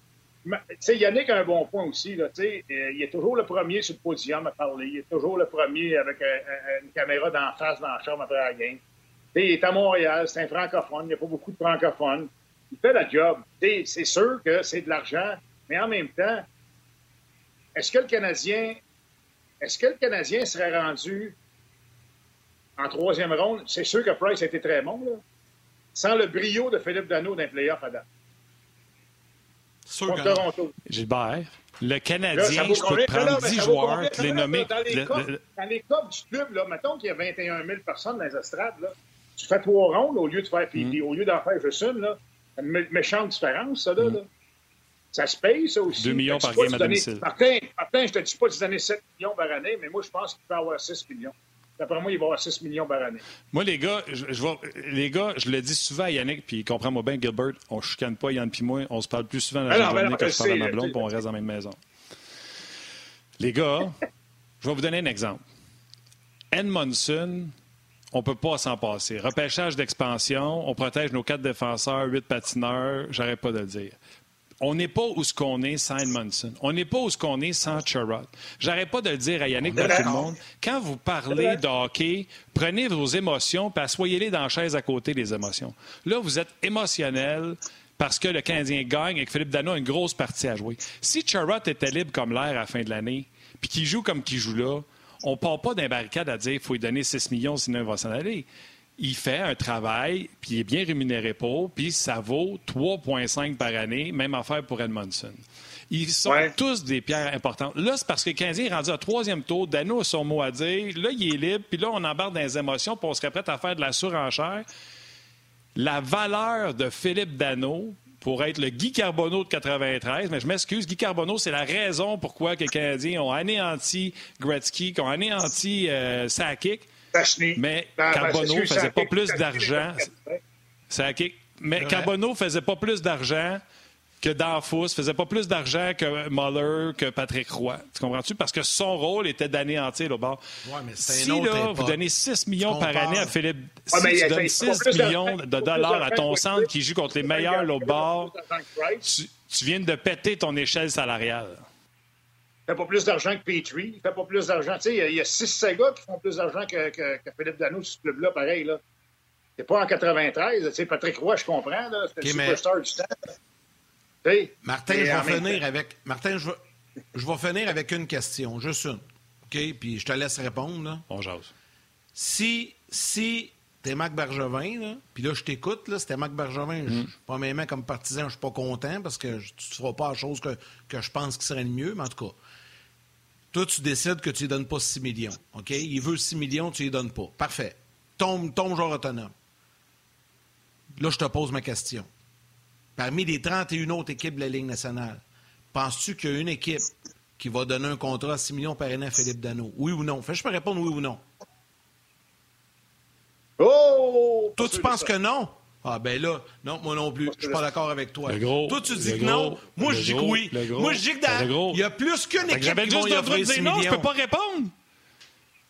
sais, Yannick a un bon point aussi. Là, euh, il est toujours le premier sur le podium à parler. Il est toujours le premier avec une caméra d'en face dans la chambre après la game. il est à Montréal, c'est un francophone. Il n'y a pas beaucoup de francophones. Il fait la job. C'est sûr que c'est de l'argent, mais en même temps, est-ce que le Canadien est-ce que le Canadien serait rendu en troisième ronde? C'est sûr que Price a été très bon, là sans le brio de Philippe Dano d'un playoff à date. Contre Toronto. Gilbert, le Canadien, je peux prendre 10 joueurs, les nommer. Dans les, dans les copes du club, là, mettons qu'il y a 21 000 personnes dans les estrades, là, tu fais trois rondes au lieu de faire, mm. au lieu d'en faire juste une, là, une méchante différence, ça, là. Mm. là. Ça se paye, ça aussi. 2 millions par game à domicile. Martin, Martin, je te dis pas de donner 7 millions par année, mais moi, je pense qu'il peut avoir 6 millions. D'après moi, il va avoir 6 millions par année. Moi, les gars, je, les gars, je le dis souvent à Yannick, puis comprends-moi bien, Gilbert, on ne chicane pas Yann puis moi, on se parle plus souvent dans la journée que je parle à ma blonde, puis on reste dans la même maison. Les gars, je vais vous donner un exemple. Edmondson, on ne peut pas s'en passer. Repêchage d'expansion, on protège nos quatre défenseurs, huit patineurs, j'arrête pas de le dire on n'est pas où ce qu'on est sans Edmondson. On n'est pas où ce qu'on est sans Charrot. J'arrête pas de le dire à Yannick à tout le monde. Quand vous parlez de hockey, prenez vos émotions puis assoyez-les dans la chaise à côté des émotions. Là, vous êtes émotionnel parce que le Canadien gagne et que Philippe Dano a une grosse partie à jouer. Si Charrot était libre comme l'air à la fin de l'année, puis qu'il joue comme qu'il joue là, on ne part pas d'un barricade à dire qu'il faut lui donner 6 millions sinon il va s'en aller il fait un travail, puis il est bien rémunéré pour, puis ça vaut 3,5 par année, même affaire pour Edmondson. Ils sont tous des pierres importantes. Là, c'est parce que le Canadien est rendu à troisième tour. Dano a son mot à dire. Là, il est libre. Puis là, on embarque dans les émotions. Puis on serait prêt à faire de la surenchère. La valeur de Philippe Dano pour être le Guy Carbonneau de 93, mais je m'excuse, Guy Carbonneau, c'est la raison pourquoi les Canadiens ont anéanti Gretzky, ont anéanti euh, Sakic. Mais Carbonneau ne faisait pas plus d'argent. Mais Carbonneau faisait pas plus d'argent que Danfous, faisait pas plus d'argent que Muller, que Patrick Roy. Tu comprends-tu? Parce que son rôle était d'anéantir le bord. si là, vous donnez 6 millions par année à Philippe, si tu donnes 6 millions de dollars à ton centre qui joue contre les meilleurs au bord, tu viens de péter ton échelle salariale fait pas plus d'argent que Petrie. Il fait pas plus d'argent. Tu sais, il y a six Sega qui font plus d'argent que, que, que, Philippe Dano sur ce club-là, pareil. Là. C'est pas en 93. Tu sais, Patrick Roy, je comprends. Là. C'était le superstar du temps. Martin, je vais finir avec. Martin, je vais, je vais finir avec une question, juste une. OK? Puis je te laisse répondre. Là. On jase. Si, si t'es Marc Bergevin, là, puis là, je t'écoute, là, c'était Marc Bergevin. Je, mm. pas même comme partisan, je suis pas content parce que tu ne feras pas la chose que, que je pense qui serait le mieux, mais en tout cas, toi, tu décides que tu ne donnes pas 6 millions. OK? Il veut 6 millions, tu ne lui donnes pas. Parfait. Tombe, tombe genre autonome. Là, je te pose ma question. Parmi les 31 autres équipes de la Ligue nationale, penses-tu qu'il y a une équipe qui va donner un contrat à 6 millions par année à Philippe Dano? Oui ou non? Fais, je peux répondre oui ou non. Oh! Toi, tu penses que non? Ah ben là, non, moi non plus. Je suis pas d'accord avec toi. toi, tu dis que non. Moi, je dis que oui. Moi, je dis que il y a plus qu'une équipe J'avais juste le droit de dire non, je peux pas répondre.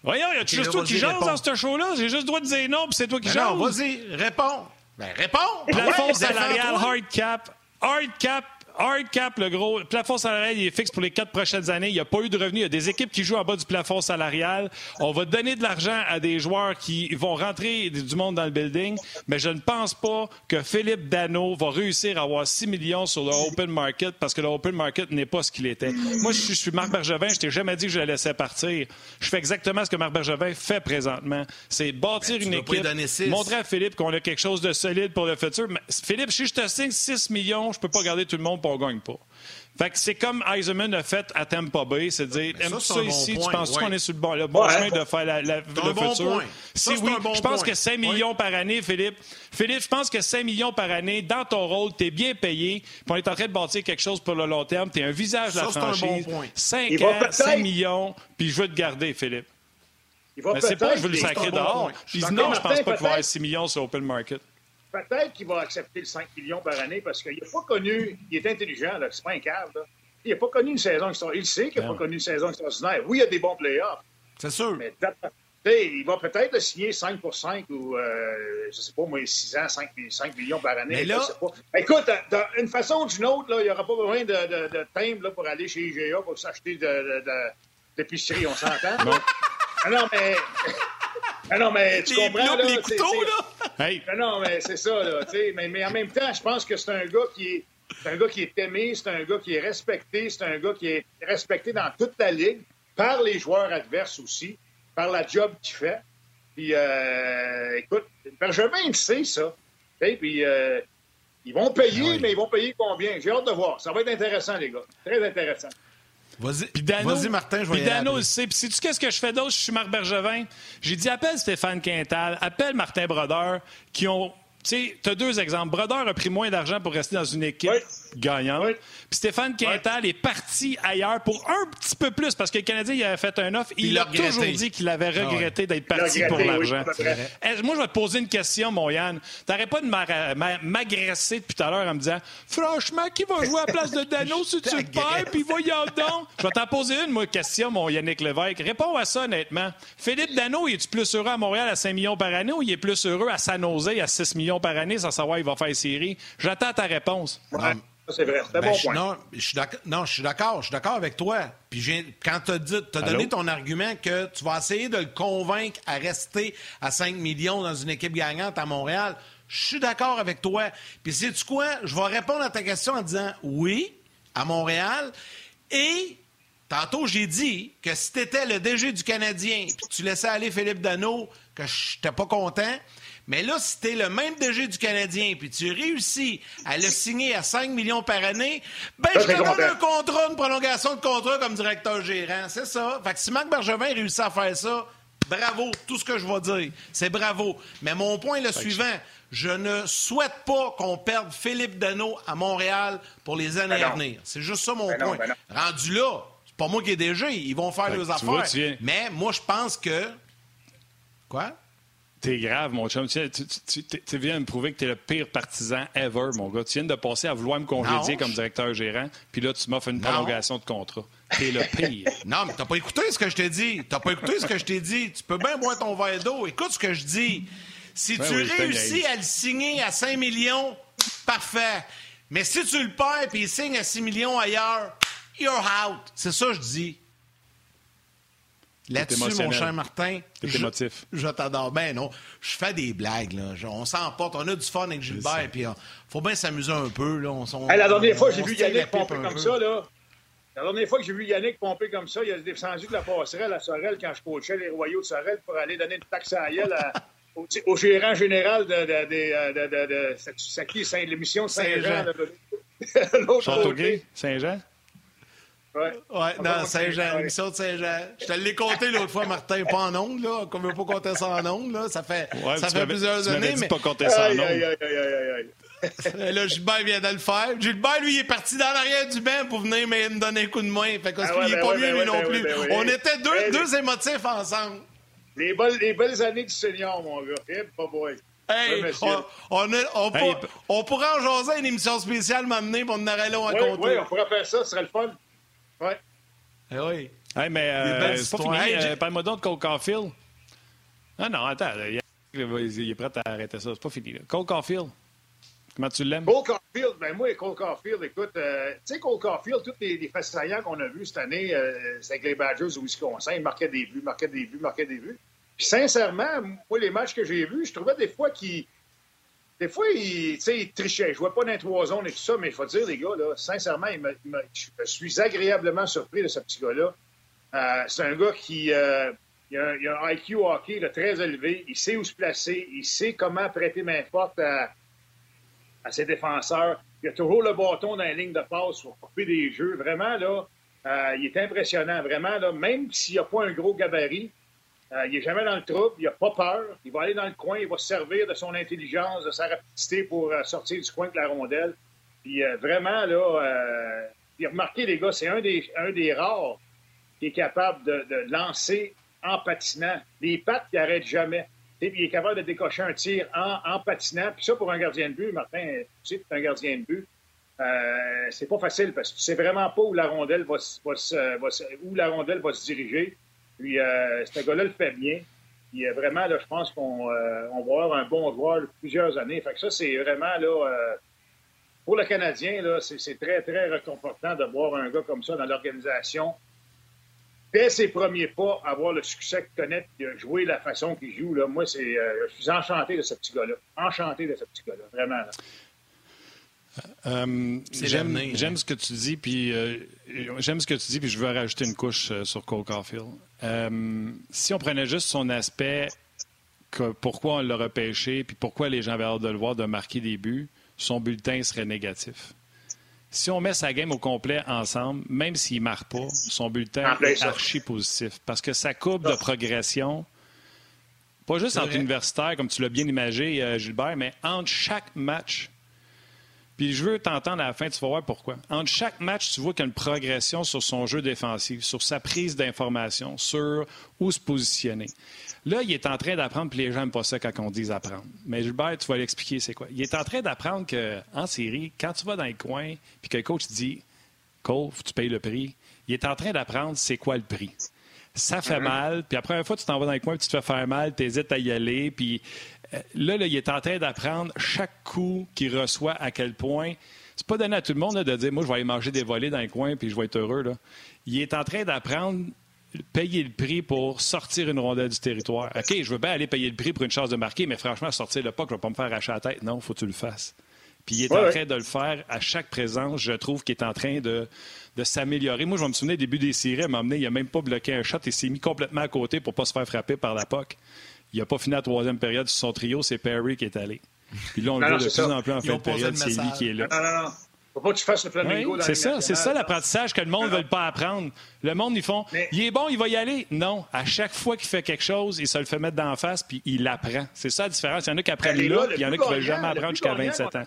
Voyons, y a juste toi qui jases dans ce show-là? J'ai juste le droit de dire non, puis c'est toi qui ben jases. Non, vas-y, réponds. Ben réponds. Plafond salarial, hard cap. Hard cap, hard cap, le gros. Le plafond salarial, il est fixe pour les quatre prochaines années. Il n'y a pas eu de revenus. Il y a des équipes qui jouent en bas du plafond salarial. On va donner de l'argent à des joueurs qui vont rentrer du monde dans le building. Mais je ne pense pas que Philippe Dano va réussir à avoir 6 millions sur le open market parce que le open market n'est pas ce qu'il était. Moi, je suis Marc Bergevin. Je t'ai jamais dit que je le laissais partir. Je fais exactement ce que Marc Bergevin fait présentement. C'est bâtir ben, une équipe, montrer à Philippe qu'on a quelque chose de solide pour le futur. Mais, Philippe, si je te signe 6 millions, je peux pas garder tout le monde on gagne pas. Fait que c'est comme Eisenman a fait à Tampa Bay, c'est de dire, aimes ça, ici, tu penses qu'on est sur le bon, le bon chemin de faire la, le futur? si oui, je pense que 5 millions par année, Philippe. Philippe, je pense que 5 millions par année, dans ton rôle, tu es bien payé, puis on est en train de bâtir quelque chose pour le long terme, tu es un visage de la franchise. 5 ans, 5 millions, puis je veux te garder, Philippe. Mais c'est pas que je veux le sacrer dehors. non, je pense pas qu'il va y avoir 6 millions sur Open Market peut-être qu'il va accepter le 5 millions par année parce qu'il n'a pas connu. Il est intelligent, là. C'est pas un cave, Il n'a pas connu une saison extraordinaire. Il sait qu'il n'a pas connu une saison extraordinaire. Oui, il y a des bons playoffs. C'est sûr. Mais il va peut-être signer 5 pour 5 ou, euh, je ne sais pas, moi, 6 ans, 5, 5 millions par année. Mais là... Je sais pas. Écoute, d'une façon ou d'une autre, là, il n'y aura pas besoin de, de, de thème là, pour aller chez IGA pour s'acheter de, de, on s'entend? non. Ah non, mais. Ah non, mais tu comprends. Là, les couteaux, là! Hey. Ah non, mais c'est ça, là. Mais, mais en même temps, je pense que c'est un gars qui est. C'est un gars qui est aimé, c'est un gars qui est respecté, c'est un gars qui est respecté dans toute la ligue, par les joueurs adverses aussi, par la job qu'il fait. Puis, euh, écoute, Benjamin, il sait ça. Puis, euh, ils vont payer, ah mais ils vont payer combien? J'ai hâte de voir. Ça va être intéressant, les gars. Très intéressant. Vas-y, Martin, je vais Puis Dano le sait. Puis sais-tu qu'est-ce que je fais d'autre? Je suis Marc Bergevin. J'ai dit, appelle Stéphane Quintal, appelle Martin Brodeur, qui ont tu sais, as deux exemples. Brodeur a pris moins d'argent pour rester dans une équipe gagnante. Puis Stéphane Quintal est parti ailleurs pour un petit peu plus parce que le Canadien il avait fait un offre. Il, a toujours dit qu'il avait ah regretté d'être parti pour l'argent. Moi, je vais te poser une question, mon Yann. T'arrêtes pas de m'agresser depuis tout à l'heure en me disant Franchement, qui va jouer à la place de Dano si tu le perds? Puis voyons donc. Je vais t'en poser une, moi, question, mon Yannick Lévesque. Réponds à ça, honnêtement. Philippe Dano, est tu plus heureux à Montréal à 5 millions par année ou il est plus heureux à San Jose à 6 millions par année sans savoir il va faire série? J'attends ta réponse. C'est vrai, c'est un ben, bon point. Non, je suis d'accord. Je suis d'accord avec toi. Puis quand tu as, donné ton argument que tu vas essayer de le convaincre à rester à 5 millions dans une équipe gagnante à Montréal, je suis d'accord avec toi. Puis sais-tu quoi? Je vais répondre à ta question en disant oui, à Montréal. Et tantôt, j'ai dit que si tu étais le DG du Canadien, puis tu laissais aller Philippe Dano, que je n'étais pas content, mais là, si tu le même DG du Canadien, puis tu réussis à le signer à 5 millions par année, ben je te donne un contrat, une prolongation de contrat comme directeur gérant. C'est ça. Fait que si Marc Bergevin réussit à faire ça, bravo. Tout ce que je vais dire, c'est bravo. Mais mon point est le suivant. Je ne souhaite pas qu'on perde Philippe Dano à Montréal pour les années ben à venir. C'est juste ça mon ben point. Ben Rendu là, c'est pas moi qui ai DG. Ils vont faire leurs affaires. Mais moi, je pense que... Quoi? T'es grave, mon chum. Tu, viens de me prouver que t'es le pire partisan ever, mon gars. Tu viens de passer à vouloir me congédier comme directeur gérant, puis là, tu m'offres une prolongation de contrat. T'es le pire. non, mais t'as pas écouté ce que je t'ai dit. T'as pas écouté ce que je t'ai dit. Tu peux bien boire ton verre d'eau. Écoute ce que je dis. Si ben tu réussis à le signer à 5 millions, parfait. Mais si tu le perds et il signe à 6 millions ailleurs, you're out. C'est ça que je dis. Là-dessus, mon cher Martin, je, émotif. je t'adore. Ben non, je fais des blagues. Là. On s'emporte, on a du fun avec Gilbert, puis il euh, faut bien s'amuser un peu. Là. On, la dernière fois que j'ai vu Yannick pomper comme ça, là, la dernière fois que j'ai vu Yannick pomper comme ça, il a descendu de la passerelle à Sorel quand je coachais les Royaux de Sorel pour aller donner une taxe à Yel au, gérant général de, de, de, de, de, c'est qui, l'émission de Saint-Jean. Châteauguay, Saint-Jean? Ouais, ouais dans Saint-Jean, l'émission de Saint-Jean. Je te l'ai compté l'autre fois, Martin, pas en ondes, là. Qu'on veut pas compter ça en ondes, là. Ça fait, ça fait plusieurs années. mais pas compter ça en ondes. Aïe, aïe, aïe, aïe, aïe. là, Gilbert vient de le faire. Gilbert, lui, il est parti dans l'arrière du banc pour venir me donner un coup de main. Fait que, ah ouais, ben pas mieux, ben lui, non ben plus. On était deux, ben deux émotifs ensemble. Les belles, les belles années du senior, mon gars. Eh, pas boy. Hey, on, on, on, hey, on, pourrait en jaser une émission spéciale m'amener pour on aurait long à compter. Oui, on pourrait faire ça, ce serait le fun. Ouais. Eh oui. Hey, mais euh, c'est pas fini. Euh, Parle-moi donc de Cole Caulfield. Ah non, attends. Il, est prêt à arrêter ça. C'est pas fini. Là. Cole Caulfield. Comment tu l'aimes? Cole Caulfield, ben moi, Cole Caulfield, écoute, euh, tu sais, Cole Caulfield, tous les, les faits qu'on a vus cette année, euh, c'est avec les Badgers au Wisconsin, il marquait des buts, marquait des buts, marquait des buts. Puis sincèrement, moi, les matchs que j'ai vus, je trouvais des fois qu'il. Des fois, il, il trichait. Je vois pas dans trois zones et tout ça, mais il faut dire, les gars, là, sincèrement, je suis agréablement surpris de ce petit gars-là. Euh, c'est un gars qui. Euh, il, a, un IQ hockey très élevé. Il sait où se placer. Il sait comment prêter main forte à, à ses défenseurs. Il a toujours le bâton dans la ligne de passe pour couper des jeux. Vraiment, là, euh, il est impressionnant. Vraiment, là, même s'il n'a pas un gros gabarit, euh, il n'est jamais dans le trouble, il n'a pas peur. Il va aller dans le coin, il va se servir de son intelligence, de sa rapidité pour euh, sortir du coin de la rondelle. Puis euh, vraiment, là, puis remarquez, les gars, c'est un des, rares qui est capable de, lancer en patinant. Les pattes qui n'arrêtent jamais. Puis il est capable de décocher un tir en, patinant. Puis ça, pour un gardien de but, Martin, tu sais, un gardien de but, c'est pas facile parce que tu sais vraiment pas où la rondelle va, où la rondelle va se diriger. Puis, euh, ce gars-là le fait bien. Puis, euh, vraiment, là, je pense qu'on euh, va avoir un bon joueur plusieurs années. Fait que ça, c'est vraiment, là, euh, pour le Canadien, là, c'est très, très réconfortant de voir un gars comme ça dans l'organisation. Dès ses premiers pas, avoir le succès qu'il connaît, de jouer la façon qu'il joue, là, moi, c'est, je suis enchanté de ce petit gars-là. Enchanté de ce petit gars-là, vraiment. Là. Euh, j'aime ce que tu dis, puis euh, j'aime ce que tu dis, puis je veux rajouter une couche euh, sur Cole Caulfield. Euh, si on prenait juste son aspect, que, pourquoi on l'a repêché, puis pourquoi les gens avaient hâte de le voir, de marquer des buts, son bulletin serait négatif. Si on met sa game au complet ensemble, même s'il ne marque pas, son bulletin est archi positif. Parce que sa courbe de progression, pas juste entre universitaires, comme tu l'as bien imagé, Gilbert, mais entre chaque match, puis je veux t'entendre à la fin, tu vas voir pourquoi. Entre chaque match, tu vois qu'il y a une progression sur son jeu défensif, sur sa prise d'information, sur où se positionner. Là, il est en train d'apprendre, puis les gens n'aiment pas ça quand on dit apprendre. Mais Gilbert, tu vas l'expliquer c'est quoi. Il est en train d'apprendre qu'en série, quand tu vas dans les coins, puis que le coach dit Cole, tu payes le prix, il est en train d'apprendre c'est quoi le prix ça fait mm-hmm. mal. Puis après, une fois, tu t'en vas dans les coins, puis tu te fais faire mal, tu hésites à y aller. Puis là, là, il est en train d'apprendre chaque coup qu'il reçoit à quel point. C'est pas donné à tout le monde de dire, moi, je vais aller manger des volets dans les coins puis je vais être heureux. Là. Il est en train d'apprendre payer le prix pour sortir une rondelle du territoire. OK, je veux bien aller payer le prix pour une chance de marquer, mais franchement, sortir le puck, je ne vais pas me faire arracher la tête. Non, il faut que tu le fasses. Puis il est en train de le faire à chaque présence. Je trouve qu'il est en train de, de s'améliorer. Moi, je me souvenir, au début des séries, à il n'a même pas bloqué un shot et s'est mis complètement à côté pour ne pas se faire frapper par la POC. Il n'a pas fini la troisième période sur son trio, c'est Perry qui est allé. Puis là, on le voit de plus en plus en fin de période, c'est lui qui est là. Non, non, non. Faut pas que tu fasses le flamingo oui, C'est ça, c'est ça l'apprentissage que le monde ne veut pas apprendre. Le monde, ils font Mais... il est bon, il va y aller. Non, à chaque fois qu'il fait quelque chose, il se le fait mettre d'en face, puis il l'apprend. C'est ça la différence. Il y en a qui apprennent là, puis il y en a qui ne veulent jamais apprendre jusqu'à 27 ans.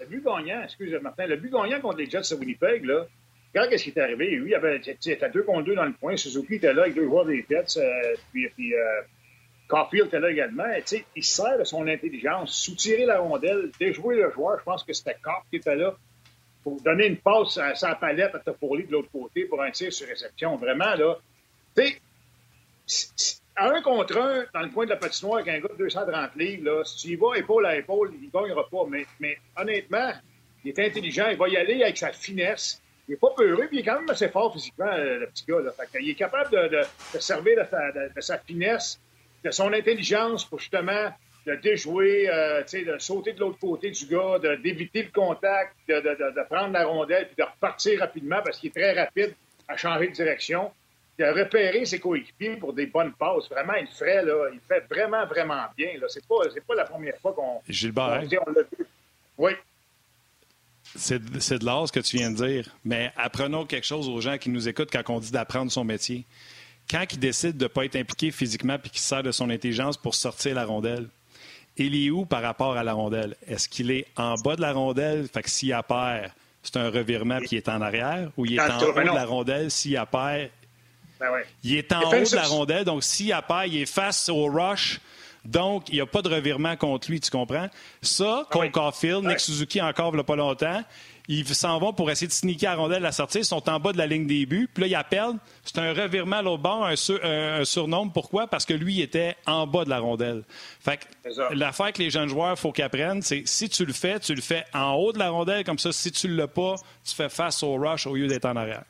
Le but gagnant, excusez Martin, le but gagnant contre les Jets de Winnipeg, là, regarde ce qui est arrivé. Oui, il y avait, était deux contre deux dans le point. Suzuki était là avec deux joueurs des Jets, euh, puis, puis euh, Caulfield était là également. il sert de son intelligence, soutirer la rondelle, déjouer le joueur. Je pense que c'était Carp qui était là pour donner une passe à sa palette à Toffoli de l'autre côté pour un tir sur réception. Vraiment, là, tu sais, un contre un, dans le coin de la patinoire avec un gars de 230 livres, là, si tu y vas épaule à épaule, il ne gagnera pas. Mais, mais honnêtement, il est intelligent, il va y aller avec sa finesse. Il n'est pas peureux, puis il est quand même assez fort physiquement, le petit gars. Là. Fait il est capable de, servir de sa finesse de son intelligence pour justement de déjouer, euh, de sauter de l'autre côté du gars, d'éviter le contact, de, de, de, prendre la rondelle puis de repartir rapidement parce qu'il est très rapide à changer de direction. De repérer ses coéquipiers pour des bonnes passes. Vraiment, il ferait, là, il fait vraiment, vraiment bien. C'est pas, pas la première fois qu'on. Gilbert. On, on l'a vu. Oui. C'est de l'art ce que tu viens de dire, mais apprenons quelque chose aux gens qui nous écoutent quand on dit d'apprendre son métier quand il décide de ne pas être impliqué physiquement puis qu'il sert de son intelligence pour sortir la rondelle, il est où par rapport à la rondelle? Est-ce qu'il est en bas de la rondelle? Fait que s'il a peur, c'est un revirement qui est en arrière? Ou il est en haut de la rondelle? S'il a ben il est en haut de la rondelle. Donc, s'il a peur, il est face au rush Donc, il n'y a pas de revirement contre lui, tu comprends? Ça, ah contre Caulfield, Nick Suzuki encore il pas longtemps, ils s'en vont pour essayer de sneaker à rondelle à la sortie. Ils sont en bas de la ligne des buts. Puis là, ils appellent. C'est un revirement à l'autre bord, un, surnombre. Pourquoi? Parce que lui, il était en bas de la rondelle. Fait que l'affaire que les jeunes joueurs, il faut qu'ils apprennent, c'est si tu le fais, tu le fais en haut de la rondelle. Comme ça, si tu ne l'as pas, tu fais face au rush au lieu d'être en arrière.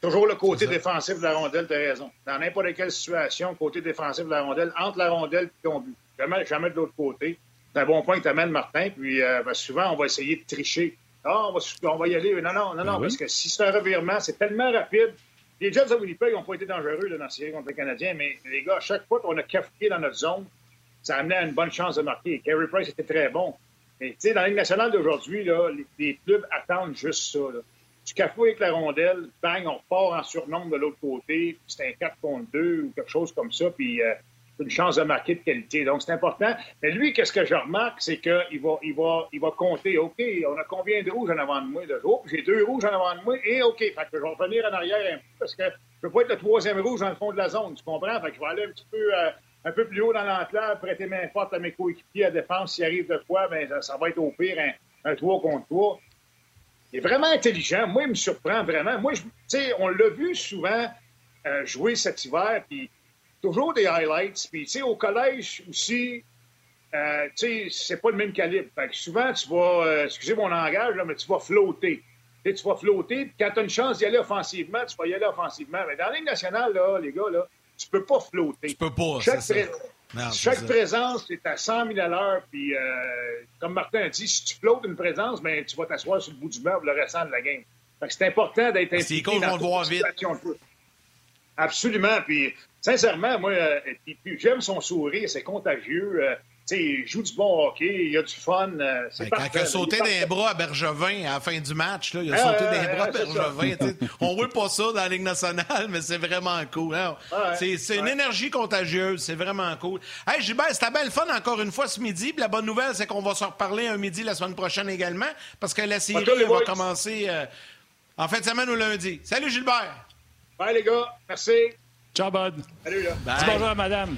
Toujours le côté défensif de la rondelle, tu as raison. Dans n'importe quelle situation, côté défensif de la rondelle, entre la rondelle et ton but. Jamais, jamais de l'autre côté. C'est un bon point que tu amènes, Martin. Puis euh, ben, souvent, on va essayer de tricher ah, on va, y aller. Non, non, non, non, ben parce que si c'est un revirement, c'est tellement rapide. Les Jets de Winnipeg n'ont pas été dangereux dans la série contre les Canadiens, mais les gars, à chaque fois qu'on a cafouillé dans notre zone, ça amenait à une bonne chance de marquer. Carey Price était très bon. Mais tu sais, dans la Ligue nationale d'aujourd'hui, les, les, clubs attendent juste ça. Là. Tu cafouilles avec la rondelle, bang, on part en surnombre de l'autre côté, c'est un 4 contre 2 ou quelque chose comme ça, puis euh, une chance de marquer de qualité. Donc, c'est important. Mais lui, qu'est-ce que je remarque, c'est qu'il va, il va, il va compter, OK, on a combien de rouges en avant de moi? De... J'ai deux rouges en avant de moi, et OK, je vais revenir en arrière un peu, parce que je ne peux pas être le troisième rouge dans le fond de la zone, tu comprends? Fait je vais aller un petit peu, euh, un peu plus haut dans l'enclave, prêter main forte à mes coéquipiers à défense. S'il arrive de quoi, ben, ça, va être au pire un, un 3 contre 3. Il est vraiment intelligent. Moi, il me surprend vraiment. Moi, sais, on l'a vu souvent euh, jouer cet hiver, puis toujours des highlights. Puis, tu sais, au collège aussi, euh, tu sais, c'est pas le même calibre. Fait que souvent, tu vas, euh, excusez mon langage, là, mais tu vas flotter. tu vas flotter, puis quand tu as une chance d'y aller offensivement, tu vas y aller offensivement. Mais dans la Ligue nationale, là, les gars, là, tu peux pas flotter. Tu peux pas, Chaque, chaque présence est à 100 000 à l'heure. Puis, euh, comme Martin a dit, si tu flottes une présence, ben, tu vas t'asseoir sur le bout du meuble le restant de la game. Fait que c'est important d'être impliqué dans le voir vite. Absolument. Puis, sincèrement, moi, euh, j'aime son sourire, c'est contagieux. Euh, il joue du bon hockey, il a du fun. Euh, ben, quand il a sauté des bras à Bergevin à la fin du match, là, il a sauté des bras à Bergevin. on ne voit pas ça dans la Ligue nationale, mais c'est vraiment cool. Hein. c'est une énergie contagieuse, c'est vraiment cool. Hey, Gilbert, c'était belle fun encore une fois ce midi. la bonne nouvelle, c'est qu'on va se reparler un midi la semaine prochaine également, parce que la série va commencer en fin de semaine ou lundi. Salut Gilbert! Bye les gars, merci. Ciao, Bud. Salut, là. Dis bonjour à madame.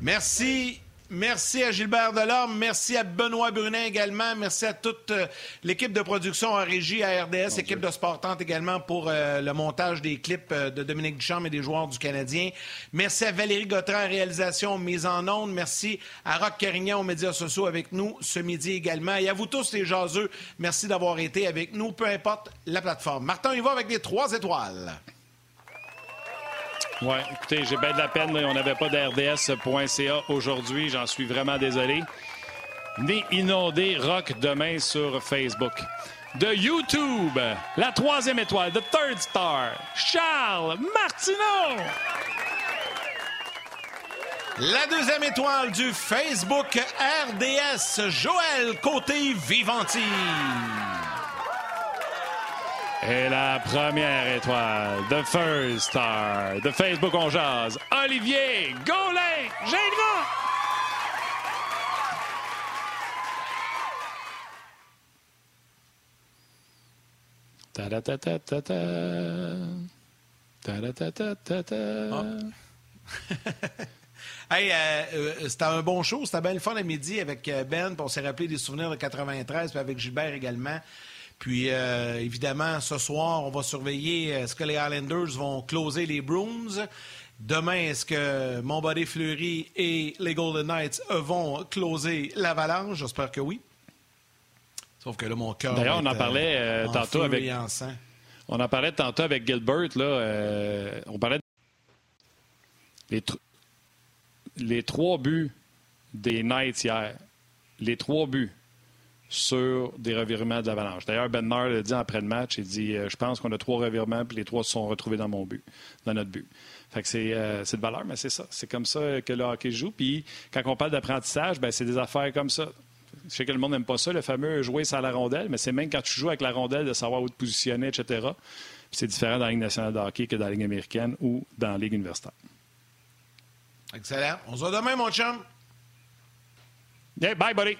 Merci. Merci à Gilbert Delorme, merci à Benoît Brunet également, merci à toute euh, l'équipe de production en régie à RDS, équipe de Sportante également pour euh, le montage des clips euh, de Dominique Duchamp et des joueurs du Canadien. Merci à Valérie Gautran en réalisation mise en ondes. Merci à Rock Carignan aux médias sociaux avec nous ce midi également. Et à vous tous les jaseux, merci d'avoir été avec nous, peu importe la plateforme. Martin, il va avec les trois étoiles. Oui, écoutez, j'ai bien de la peine. on n'avait pas d'RDS.ca aujourd'hui. J'en suis vraiment désolé. Né inondé rock demain sur Facebook. De YouTube, la troisième étoile, The Third Star, Charles Martineau. La deuxième étoile du Facebook RDS, Joël Côté-Vivanti. Et la première étoile, The First Star, de Facebook On Jazz, Olivier Gaulin, Gingras! ta ta Hey, euh, euh, c'était un bon show, c'était bien le fun à midi avec euh, Ben, on s'est rappelé des souvenirs de 93, puis avec Gilbert également. Puis, euh, évidemment, ce soir, on va surveiller est-ce que les Islanders vont closer les Bruins? Demain, est-ce que Montbody Fleury et les Golden Knights vont closer l'Avalanche? J'espère que oui. Sauf que là, mon cœur. D'ailleurs, on en parlait euh, tantôt avec. On en parlait tantôt avec Gilbert. Là, euh, on parlait. Les, les trois buts des Knights hier. Les trois buts sur des revirements de l'avalanche. D'ailleurs, Ben Maher l'a dit après le match, il dit euh, Je pense qu'on a trois revirements, puis les trois se sont retrouvés dans mon but, dans notre but. Fait que c'est, euh, de valeur, mais c'est ça. C'est comme ça que le hockey joue. Puis quand on parle d'apprentissage, ben, c'est des affaires comme ça. Je sais que le monde n'aime pas ça, le fameux jouer sans la rondelle, mais c'est même quand tu joues avec la rondelle de savoir où te positionner, etc. Puis c'est différent dans la Ligue nationale de hockey que dans la Ligue américaine ou dans la Ligue universitaire. Excellent. On se voit demain, mon chum. Yeah, bye, buddy.